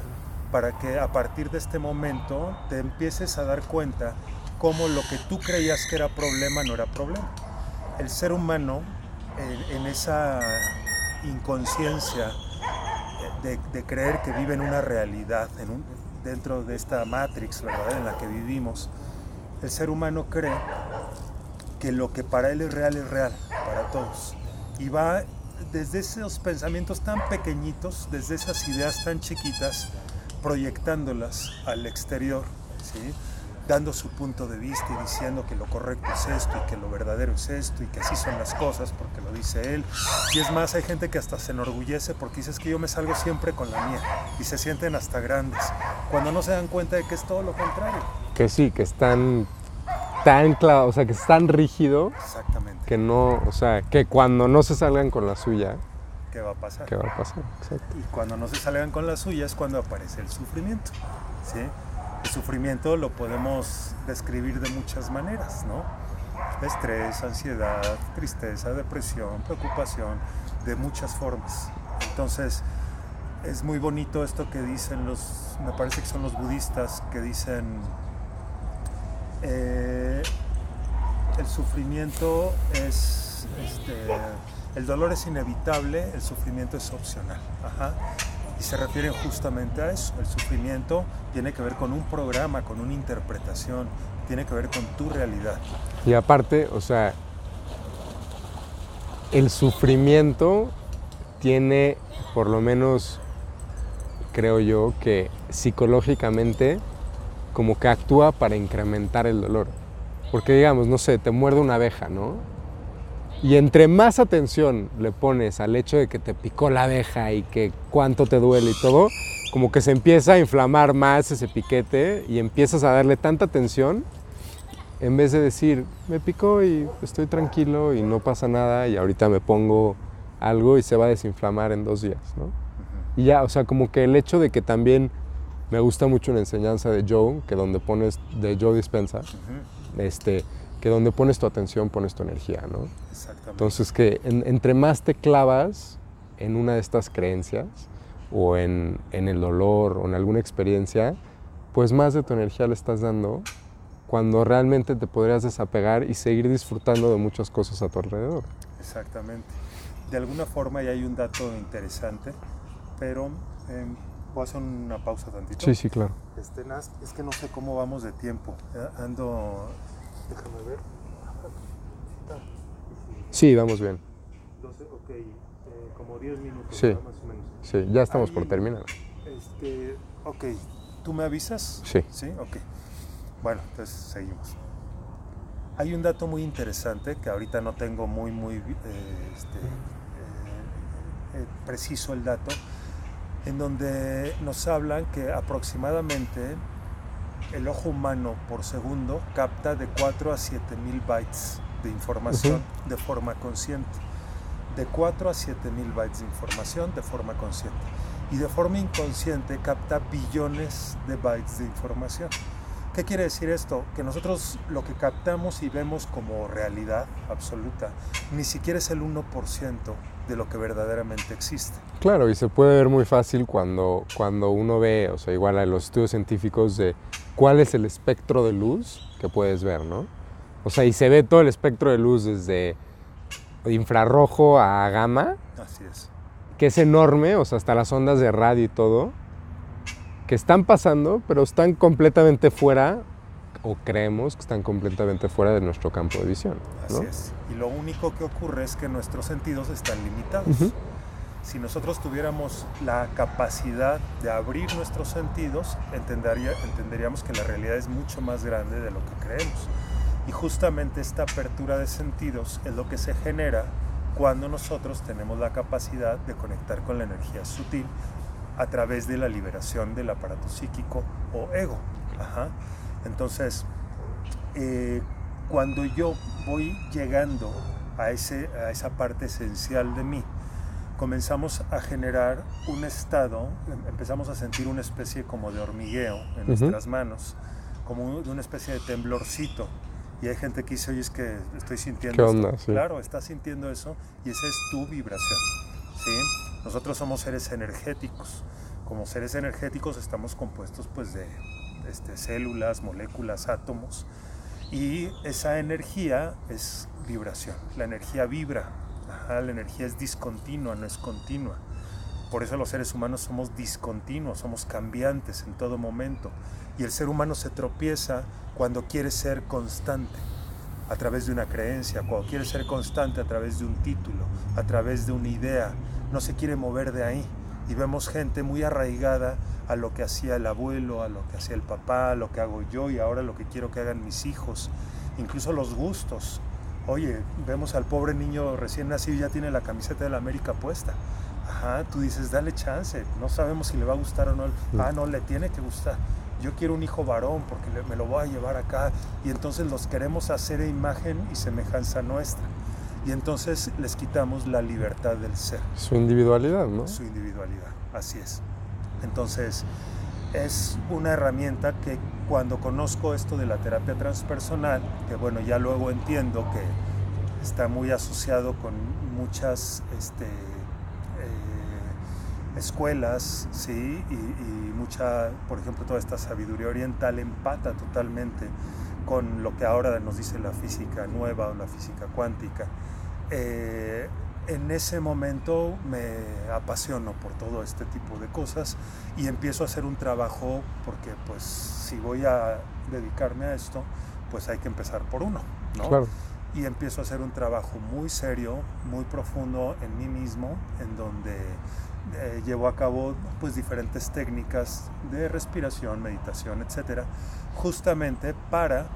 B: para que a partir de este momento te empieces a dar cuenta cómo lo que tú creías que era problema no era problema. El ser humano, en, esa inconsciencia de, creer que vive en una realidad, dentro de esta matrix ¿verdad? en la que vivimos, el ser humano cree que lo que para él es real es real, para todos. Y va desde esos pensamientos tan pequeñitos, desde esas ideas tan chiquitas, proyectándolas al exterior. ¿sí? dando su punto de vista y diciendo que lo correcto es esto y que lo verdadero es esto y que así son las cosas porque lo dice él. Y es más, hay gente que hasta se enorgullece porque dices que yo me salgo siempre con la mía y se sienten hasta grandes, cuando no se dan cuenta de que es todo lo contrario.
A: Que sí, que están tan claro, o sea, que es tan rígido.
B: Exactamente.
A: Que no, o sea, que cuando no se salgan con la suya.
B: ¿Qué va a pasar?
A: ¿Qué va a pasar? Exacto.
B: Y cuando no se salgan con la suya es cuando aparece el sufrimiento. ¿sí? El sufrimiento lo podemos describir de muchas maneras, ¿no? Estrés, ansiedad, tristeza, depresión, preocupación, de muchas formas. Entonces, es muy bonito esto que dicen los, me parece que son los budistas, que dicen, eh, el sufrimiento es, este, el dolor es inevitable, el sufrimiento es opcional. Ajá y se refieren justamente a eso. El sufrimiento tiene que ver con un programa, con una interpretación, tiene que ver con tu realidad.
A: Y aparte, o sea, el sufrimiento tiene, por lo menos, creo yo, que psicológicamente como que actúa para incrementar el dolor. Porque digamos, no sé, te muerde una abeja, ¿no? Y entre más atención le pones al hecho de que te picó la abeja y que cuánto te duele y todo, como que se empieza a inflamar más ese piquete y empiezas a darle tanta atención en vez de decir, me picó y estoy tranquilo y no pasa nada y ahorita me pongo algo y se va a desinflamar en dos días, ¿no? Y ya, o sea, como que el hecho de que también me gusta mucho una enseñanza de Joe, que donde pones, de Joe Dispensa, este, que donde pones tu atención pones tu energía, ¿no?
B: Exactamente.
A: Entonces que entre más te clavas en una de estas creencias o en, en el dolor o en alguna experiencia, pues más de tu energía le estás dando cuando realmente te podrías desapegar y seguir disfrutando de muchas cosas a tu alrededor.
B: Exactamente. De alguna forma ya hay un dato interesante, pero eh, voy a hacer una pausa tantito.
A: Sí, sí, claro.
B: Este, es que no sé cómo vamos de tiempo. Eh, Ando, déjame ver.
A: Sí, vamos bien.
B: 12, ok, eh, como 10 minutos,
A: Sí.
B: más o menos.
A: Sí, ya estamos por terminar.
B: Este, ok, ¿tú me avisas?
A: Sí.
B: Sí, ok. Bueno, entonces seguimos. Hay un dato muy interesante que ahorita no tengo muy, muy eh, este, eh, preciso el dato, en donde nos hablan que aproximadamente el ojo humano por segundo capta de 4 a 7 mil bytes de información de forma consciente. De 4 a 7 mil bytes de información de forma consciente. Y de forma inconsciente capta billones de bytes de información. ¿Qué quiere decir esto? Que nosotros lo que captamos y vemos como realidad absoluta ni siquiera es el 1% de lo que verdaderamente existe.
A: Claro, y se puede ver muy fácil cuando, cuando uno ve, o sea, igual a los estudios científicos de cuál es el espectro de luz que puedes ver, ¿no? O sea, y se ve todo el espectro de luz desde infrarrojo a gamma,
B: Así es.
A: que es enorme, o sea, hasta las ondas de radio y todo, que están pasando, pero están completamente fuera, o creemos que están completamente fuera de nuestro campo de visión. ¿no?
B: Así es. Y lo único que ocurre es que nuestros sentidos están limitados. Si nosotros tuviéramos la capacidad de abrir nuestros sentidos, entendería- entenderíamos que la realidad es mucho más grande de lo que creemos. Y justamente esta apertura de sentidos es lo que se genera cuando nosotros tenemos la capacidad de conectar con la energía sutil a través de la liberación del aparato psíquico o ego. Entonces, eh, cuando yo voy llegando a, ese, a esa parte esencial de mí, comenzamos a generar un estado, em- empezamos a sentir una especie como de hormigueo en
A: Ujú.
B: nuestras manos, como un- de una especie de temblorcito. Y hay gente que dice, oye, es que estoy sintiendo
A: ¿Qué
B: esto".
A: onda? Sí.
B: Claro, estás sintiendo eso y esa es tu vibración. ¿sí? Nosotros somos seres energéticos. Como seres energéticos estamos compuestos pues de este, células, moléculas, átomos. Y esa energía es vibración. La energía vibra. La energía es discontinua, no es continua. Por eso los seres humanos somos discontinuos, somos cambiantes en todo momento. Y el ser humano se tropieza cuando quiere ser constante a través de una creencia, cuando quiere ser constante a través de un título, a través de una idea. No se quiere mover de ahí. Y vemos gente muy arraigada a lo que hacía el abuelo, a lo que hacía el papá, a lo que hago yo y ahora lo que quiero que hagan mis hijos. Incluso los gustos. Oye, vemos al pobre niño recién nacido y ya tiene la camiseta de la América puesta. Ajá, tú dices, dale chance, no sabemos si le va a gustar o no. Ah, no, le tiene que gustar. Yo quiero un hijo varón porque me lo voy a llevar acá. Y entonces los queremos hacer a imagen y semejanza nuestra. Y entonces les quitamos la libertad del ser
A: Su individualidad, ¿no?
B: su individualidad. Así es. Entonces, es una herramienta que cuando conozco esto de la terapia transpersonal, que bueno, ya luego entiendo que está muy asociado con muchas este, eh, escuelas, ¿sí? Y, mucha, por ejemplo, toda esta sabiduría oriental empata totalmente con lo que ahora nos dice la física nueva o la física cuántica. Eh, en ese momento me apasiono por todo este tipo de cosas y empiezo a hacer un trabajo porque pues si voy a dedicarme a esto, pues hay que empezar por uno, ¿no?
A: Claro.
B: y empiezo a hacer un trabajo muy serio, muy profundo en mí mismo, en donde eh, llevo a cabo pues diferentes técnicas de respiración, meditación, etcétera, justamente para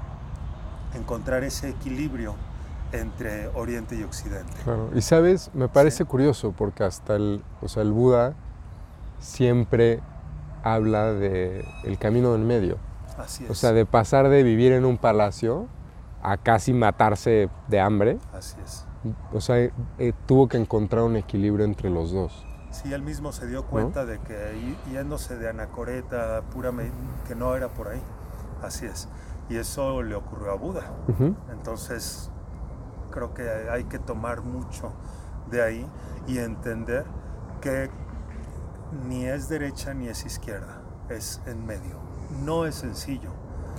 B: encontrar ese equilibrio entre Oriente y Occidente.
A: Claro. Y sabes, me parece curioso porque hasta el, o sea, el Buda siempre habla de el camino del medio.
B: Así es.
A: O sea, de pasar de vivir en un palacio a casi matarse de hambre.
B: Así es.
A: O sea, eh, tuvo que encontrar un equilibrio entre los dos.
B: Sí, él mismo se dio cuenta de que yéndose de anacoreta pura, que no era por ahí. Así es. Y eso le ocurrió a Buda. Entonces, creo que hay que tomar mucho de ahí y entender que ni es derecha ni es izquierda, es en medio. No es sencillo.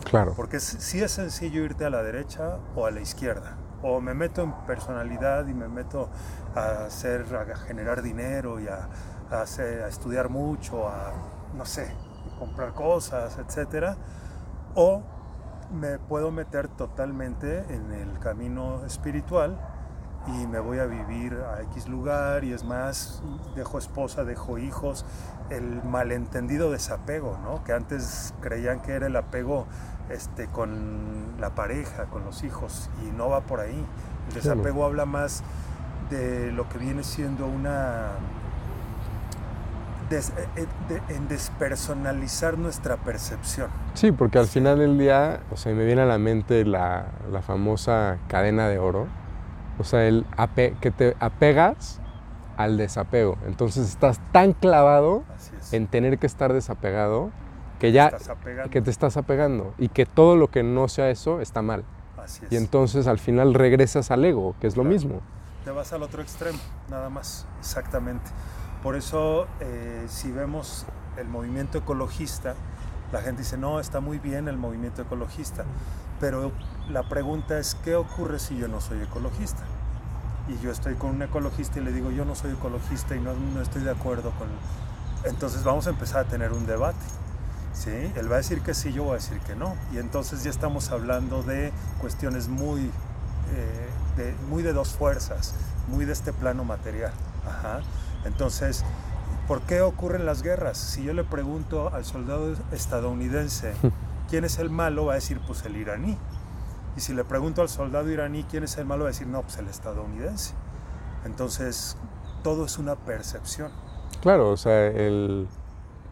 A: Claro.
B: Porque sí es sencillo irte a la derecha o a la izquierda. O me meto en personalidad y me meto a hacer, a generar dinero y a, hacer, a estudiar mucho, a, no sé, comprar cosas, etcétera. O me puedo meter totalmente en el camino espiritual y me voy a vivir a X lugar y es más, dejo esposa, dejo hijos, el malentendido desapego, ¿no? Que antes creían que era el apego este, con la pareja, con los hijos y no va por ahí. El desapego habla más de lo que viene siendo una eh, eh, en despersonalizar nuestra percepción.
A: Sí, porque al final del día, o sea, me viene a la mente la, la famosa cadena de oro, o sea, el que te apegas al desapego. Entonces estás tan clavado en tener que estar desapegado que ya que te estás apegando y que todo lo que no sea eso está mal.
B: Así
A: es. Y entonces al final regresas al ego, que es lo mismo.
B: Te vas al otro extremo, nada más, exactamente. Por eso, eh, si vemos el movimiento ecologista, la gente dice, no, está muy bien el movimiento ecologista, pero la pregunta es, ¿qué ocurre si yo no soy ecologista? Y yo estoy con un ecologista y le digo, yo no soy ecologista y no, no estoy de acuerdo con... Entonces vamos a empezar a tener un debate. ¿sí? Él va a decir que sí, yo voy a decir que no. Y entonces ya estamos hablando de cuestiones muy, eh, de, muy de dos fuerzas, muy de este plano material. Ajá. Entonces, ¿por qué ocurren las guerras? Si yo le pregunto al soldado estadounidense quién es el malo, va a decir pues el iraní. Y si le pregunto al soldado iraní quién es el malo, va a decir no, pues el estadounidense. Entonces, todo es una percepción.
A: Claro, o sea, el,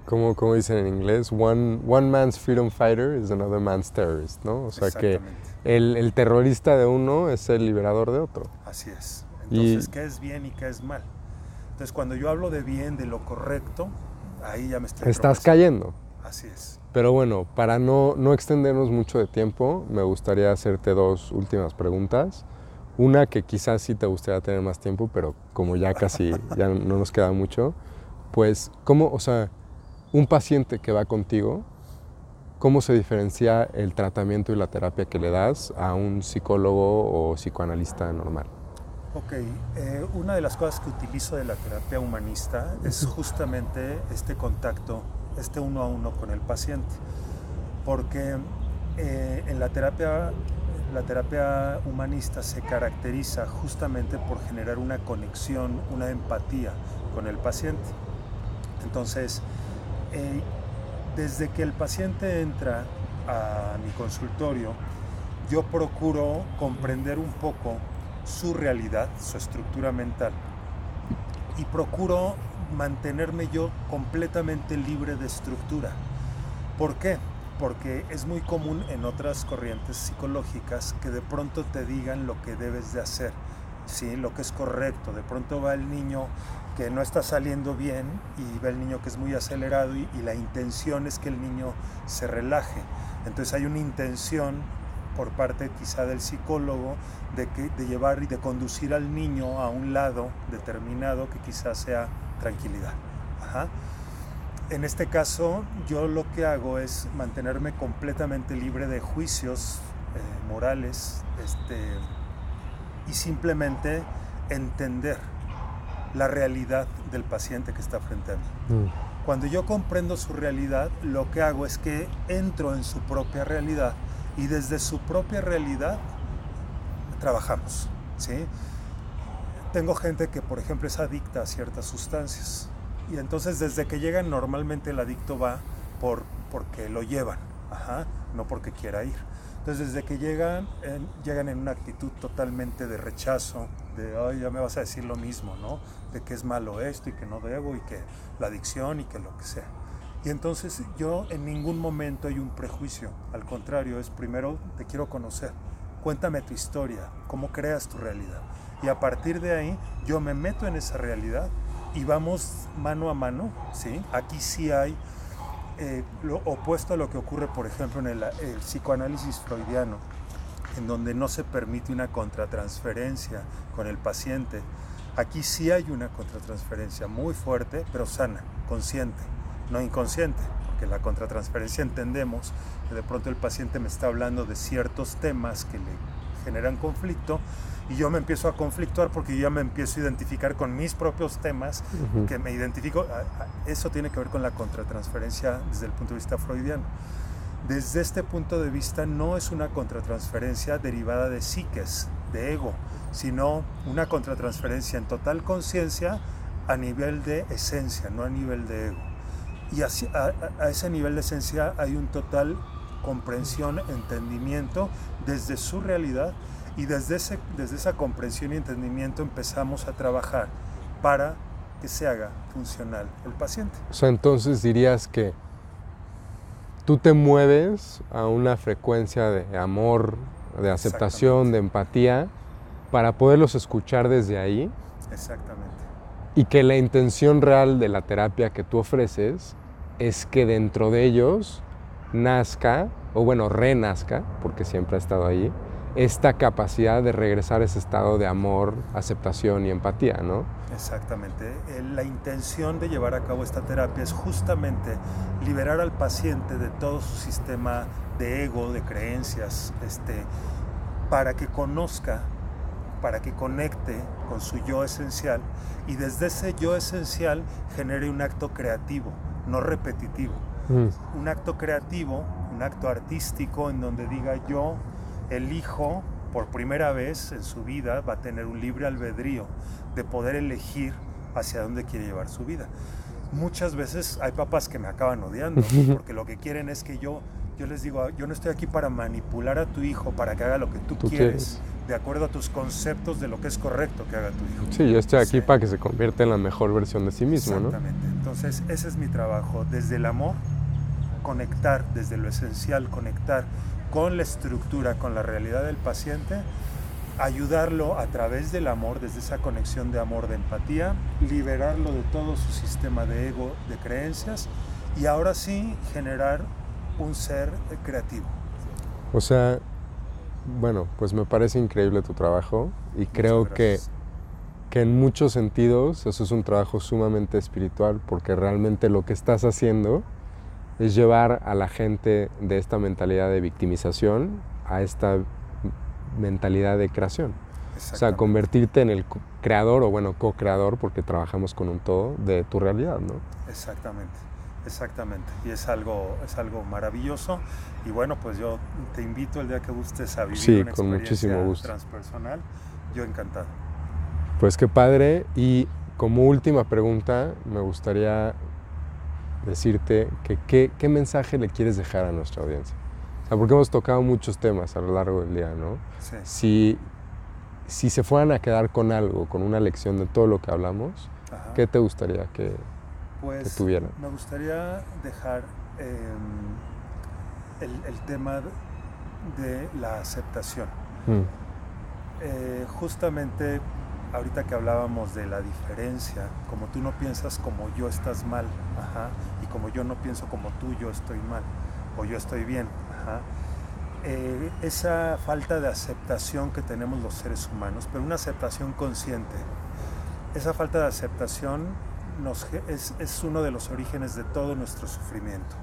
A: como, como dicen en inglés, one, one man's freedom fighter is another man's terrorist, ¿no? O sea que el, el, terrorista de uno es el liberador de otro.
B: Así es. Entonces, ¿qué es bien y qué es mal? Entonces, cuando yo hablo de bien, de lo correcto, ahí ya me estoy...
A: Estás cayendo.
B: Así es.
A: Pero bueno, para no, no extendernos mucho de tiempo, me gustaría hacerte dos últimas preguntas. Una que quizás sí te gustaría tener más tiempo, pero como ya casi ya no nos queda mucho, pues, ¿cómo, o sea, un paciente que va contigo, cómo se diferencia el tratamiento y la terapia que le das a un psicólogo o psicoanalista normal?
B: Ok, eh, una de las cosas que utilizo de la terapia humanista es justamente este contacto, este uno a uno con el paciente, porque eh, en la terapia, la terapia humanista se caracteriza justamente por generar una conexión, una empatía con el paciente. Entonces, eh, desde que el paciente entra a mi consultorio, yo procuro comprender un poco su realidad, su estructura mental. Y procuro mantenerme yo completamente libre de estructura. ¿Por qué? Porque es muy común en otras corrientes psicológicas que de pronto te digan lo que debes de hacer, ¿sí? lo que es correcto. De pronto va el niño que no está saliendo bien y ve el niño que es muy acelerado y, y la intención es que el niño se relaje. Entonces hay una intención por parte quizá del psicólogo de, que, de llevar y de conducir al niño a un lado determinado que quizás sea tranquilidad. En este caso, yo lo que hago es mantenerme completamente libre de juicios eh, morales este, y simplemente entender la realidad del paciente que está frente a mí. Mm. Cuando yo comprendo su realidad, lo que hago es que entro en su propia realidad y desde su propia realidad trabajamos. ¿sí? Tengo gente que, por ejemplo, es adicta a ciertas sustancias Y entonces desde que llegan normalmente el adicto va por, porque lo llevan, ajá, no porque quiera ir. Entonces desde que llegan, llegan en una actitud totalmente de rechazo, de, ay, ya me vas a decir lo mismo, ¿no? De que es malo esto y que no debo y que la adicción y que lo que sea. Y entonces yo en ningún momento hay un prejuicio, al contrario, es primero te quiero conocer, cuéntame tu historia, cómo creas tu realidad. Y a partir de ahí yo me meto en esa realidad y vamos mano a mano, ¿sí? Aquí sí hay eh, lo opuesto a lo que ocurre, por ejemplo, en el, el, psicoanálisis freudiano, en donde no se permite una contratransferencia con el paciente. Aquí sí hay una contratransferencia muy fuerte, pero sana, consciente no inconsciente, porque la contratransferencia entendemos que de pronto el paciente me está hablando de ciertos temas que le generan conflicto y yo me empiezo a conflictuar porque yo ya me empiezo a identificar con mis propios temas, que me identifico, eso tiene que ver con la contratransferencia desde el punto de vista freudiano. Desde este punto de vista no es una contratransferencia derivada de psiques, de ego, sino una contratransferencia en total conciencia a nivel de esencia, no a nivel de ego. Y a, ese nivel de esencia hay un total comprensión, entendimiento desde su realidad y desde, ese, desde esa comprensión y entendimiento empezamos a trabajar para que se haga funcional el paciente.
A: O sea, entonces dirías que tú te mueves a una frecuencia de amor, de aceptación, de empatía, para poderlos escuchar desde ahí.
B: Exactamente.
A: Y que la intención real de la terapia que tú ofreces es que dentro de ellos nazca, o bueno, renazca, porque siempre ha estado ahí, esta capacidad de regresar a ese estado de amor, aceptación y empatía, ¿no?
B: Exactamente. La intención de llevar a cabo esta terapia es justamente liberar al paciente de todo su sistema de ego, de creencias, este, para que conozca, para que conecte con su yo esencial y desde ese yo esencial genere un acto creativo, no repetitivo. Mm. Un acto creativo, un acto artístico en donde diga yo elijo por primera vez en su vida, va a tener un libre albedrío de poder elegir hacia dónde quiere llevar su vida. Muchas veces hay papás que me acaban odiando porque lo que quieren es que yo, yo les digo, yo no estoy aquí para manipular a tu hijo para que haga lo que tú, quieres, de acuerdo a tus conceptos de lo que es correcto que haga tu hijo.
A: Sí, yo estoy aquí para que se convierta en la mejor versión de sí mismo,
B: Exactamente. Entonces, ese es mi trabajo, desde el amor, conectar, desde lo esencial, conectar con la estructura, con la realidad del paciente, ayudarlo a través del amor, desde esa conexión de amor, de empatía, liberarlo de todo su sistema de ego, de creencias, y ahora sí generar un ser creativo.
A: O sea, bueno, pues me parece increíble tu trabajo y creo que que en muchos sentidos eso es un trabajo sumamente espiritual porque realmente lo que estás haciendo es llevar a la gente de esta mentalidad de victimización a esta mentalidad de creación. O sea, convertirte en el creador o bueno, co-creador porque trabajamos con un todo de tu realidad, ¿no?
B: Exactamente. Exactamente, y es algo, es algo maravilloso. Y bueno, pues yo te invito el día que gustes a vivir
A: sí,
B: una
A: con muchísimo gusto.
B: transpersonal. Yo encantado.
A: Pues qué padre. Y como última pregunta, me gustaría decirte que qué, mensaje le quieres dejar a nuestra audiencia. porque hemos tocado muchos temas a lo largo del día, ¿no? Si, si se fueran a quedar con algo, con una lección de todo lo que hablamos, ¿qué te gustaría que,
B: pues? Me gustaría dejar em, el, tema de la aceptación. Mm. Eh, justamente ahorita que hablábamos de la diferencia, como tú no piensas como yo estás mal, y como yo no pienso como tú, yo estoy mal, o yo estoy bien, eh, esa falta de aceptación que tenemos los seres humanos, pero una aceptación consciente, esa falta de aceptación es, es uno de los orígenes de todo nuestro sufrimiento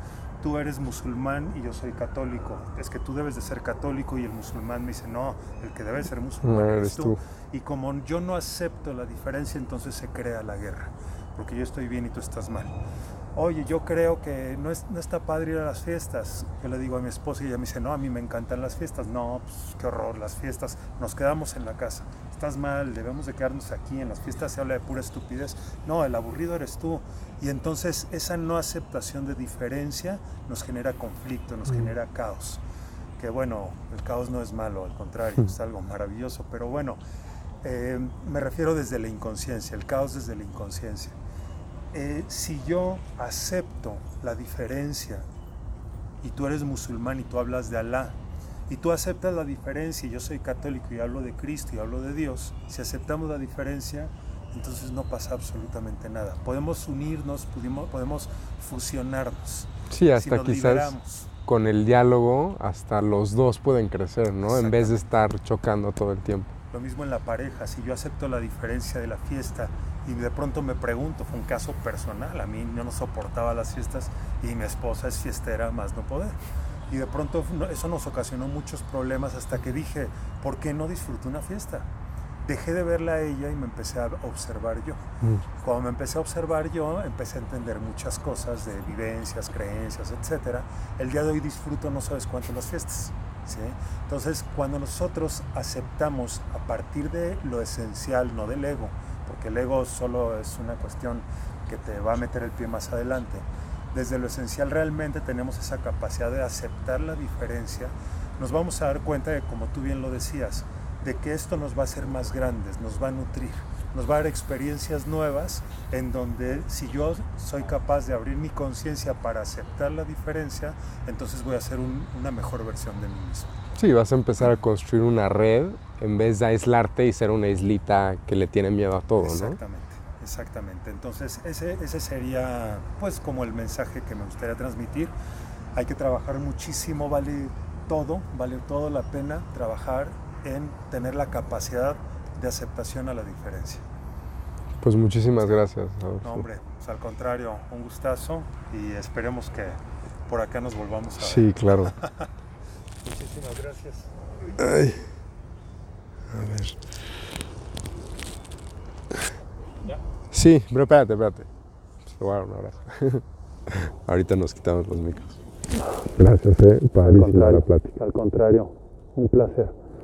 B: tú eres musulmán y yo soy católico. Es que tú debes de ser católico y el musulmán me dice, no, el que debe ser musulmán eres tú. Y como yo no acepto la diferencia, entonces se crea la guerra, porque yo estoy bien y tú estás mal. Oye, yo creo que no, es, no está padre ir a las fiestas. Yo le digo a mi esposa y ella me dice, no, a mí me encantan las fiestas. No, pues qué horror, las fiestas, nos quedamos en la casa. Estás mal, debemos de quedarnos aquí, en las fiestas se habla de pura estupidez. No, el aburrido eres tú. Y entonces esa no aceptación de diferencia nos genera conflicto, nos genera caos. Que bueno, el caos no es malo, al contrario, es algo maravilloso. Pero bueno, eh, me refiero desde la inconsciencia, el caos desde la inconsciencia. Eh, si yo acepto la diferencia y tú eres musulmán y tú hablas de Alá, y tú aceptas la diferencia y yo soy católico y hablo de Cristo y hablo de Dios, si aceptamos la diferencia, entonces no pasa absolutamente nada. Podemos unirnos, podemos, podemos fusionarnos.
A: Sí, hasta quizás con el diálogo, hasta los dos pueden crecer, ¿no? En vez de estar chocando todo el tiempo.
B: Lo mismo en la pareja, si yo acepto la diferencia de la fiesta y de pronto me pregunto, fue un caso personal, a mí yo no soportaba las fiestas y mi esposa es fiestera más no poder. Y de pronto eso nos ocasionó muchos problemas hasta que dije, ¿por qué no disfruto una fiesta? Dejé de verla a ella y me empecé a observar yo. Mm. Cuando me empecé a observar yo, empecé a entender muchas cosas de vivencias, creencias, etc. El día de hoy disfruto no sabes cuánto las fiestas. ¿sí? Entonces, cuando nosotros aceptamos a partir de lo esencial, no del ego, porque el ego solo es una cuestión que te va a meter el pie más adelante. Desde lo esencial realmente tenemos esa capacidad de aceptar la diferencia, nos vamos a dar cuenta de, como tú bien lo decías, de que esto nos va a hacer más grandes, nos va a nutrir, nos va a dar experiencias nuevas en donde si yo soy capaz de abrir mi conciencia para aceptar la diferencia, entonces voy a ser una mejor versión de mí mismo.
A: Sí, vas a empezar a construir una red en vez de aislarte y ser una islita que le tiene miedo a todo,
B: exactamente, ¿no? Exactamente, Entonces ese, ese sería pues como el mensaje que me gustaría transmitir. Hay que trabajar muchísimo, vale todo, vale todo la pena trabajar en tener la capacidad de aceptación a la diferencia.
A: Pues muchísimas gracias.
B: No, hombre, pues al contrario, un gustazo y esperemos que por acá nos volvamos a ver.
A: Sí, claro.
B: Muchísimas gracias.
A: Ay. A ver.
B: ¿Ya?
A: Sí, pero espérate, espérate. Te voy a dar un abrazo. Ahorita nos quitamos los micros. Gracias, eh. Padrísima la plática.
B: Al contrario, un placer.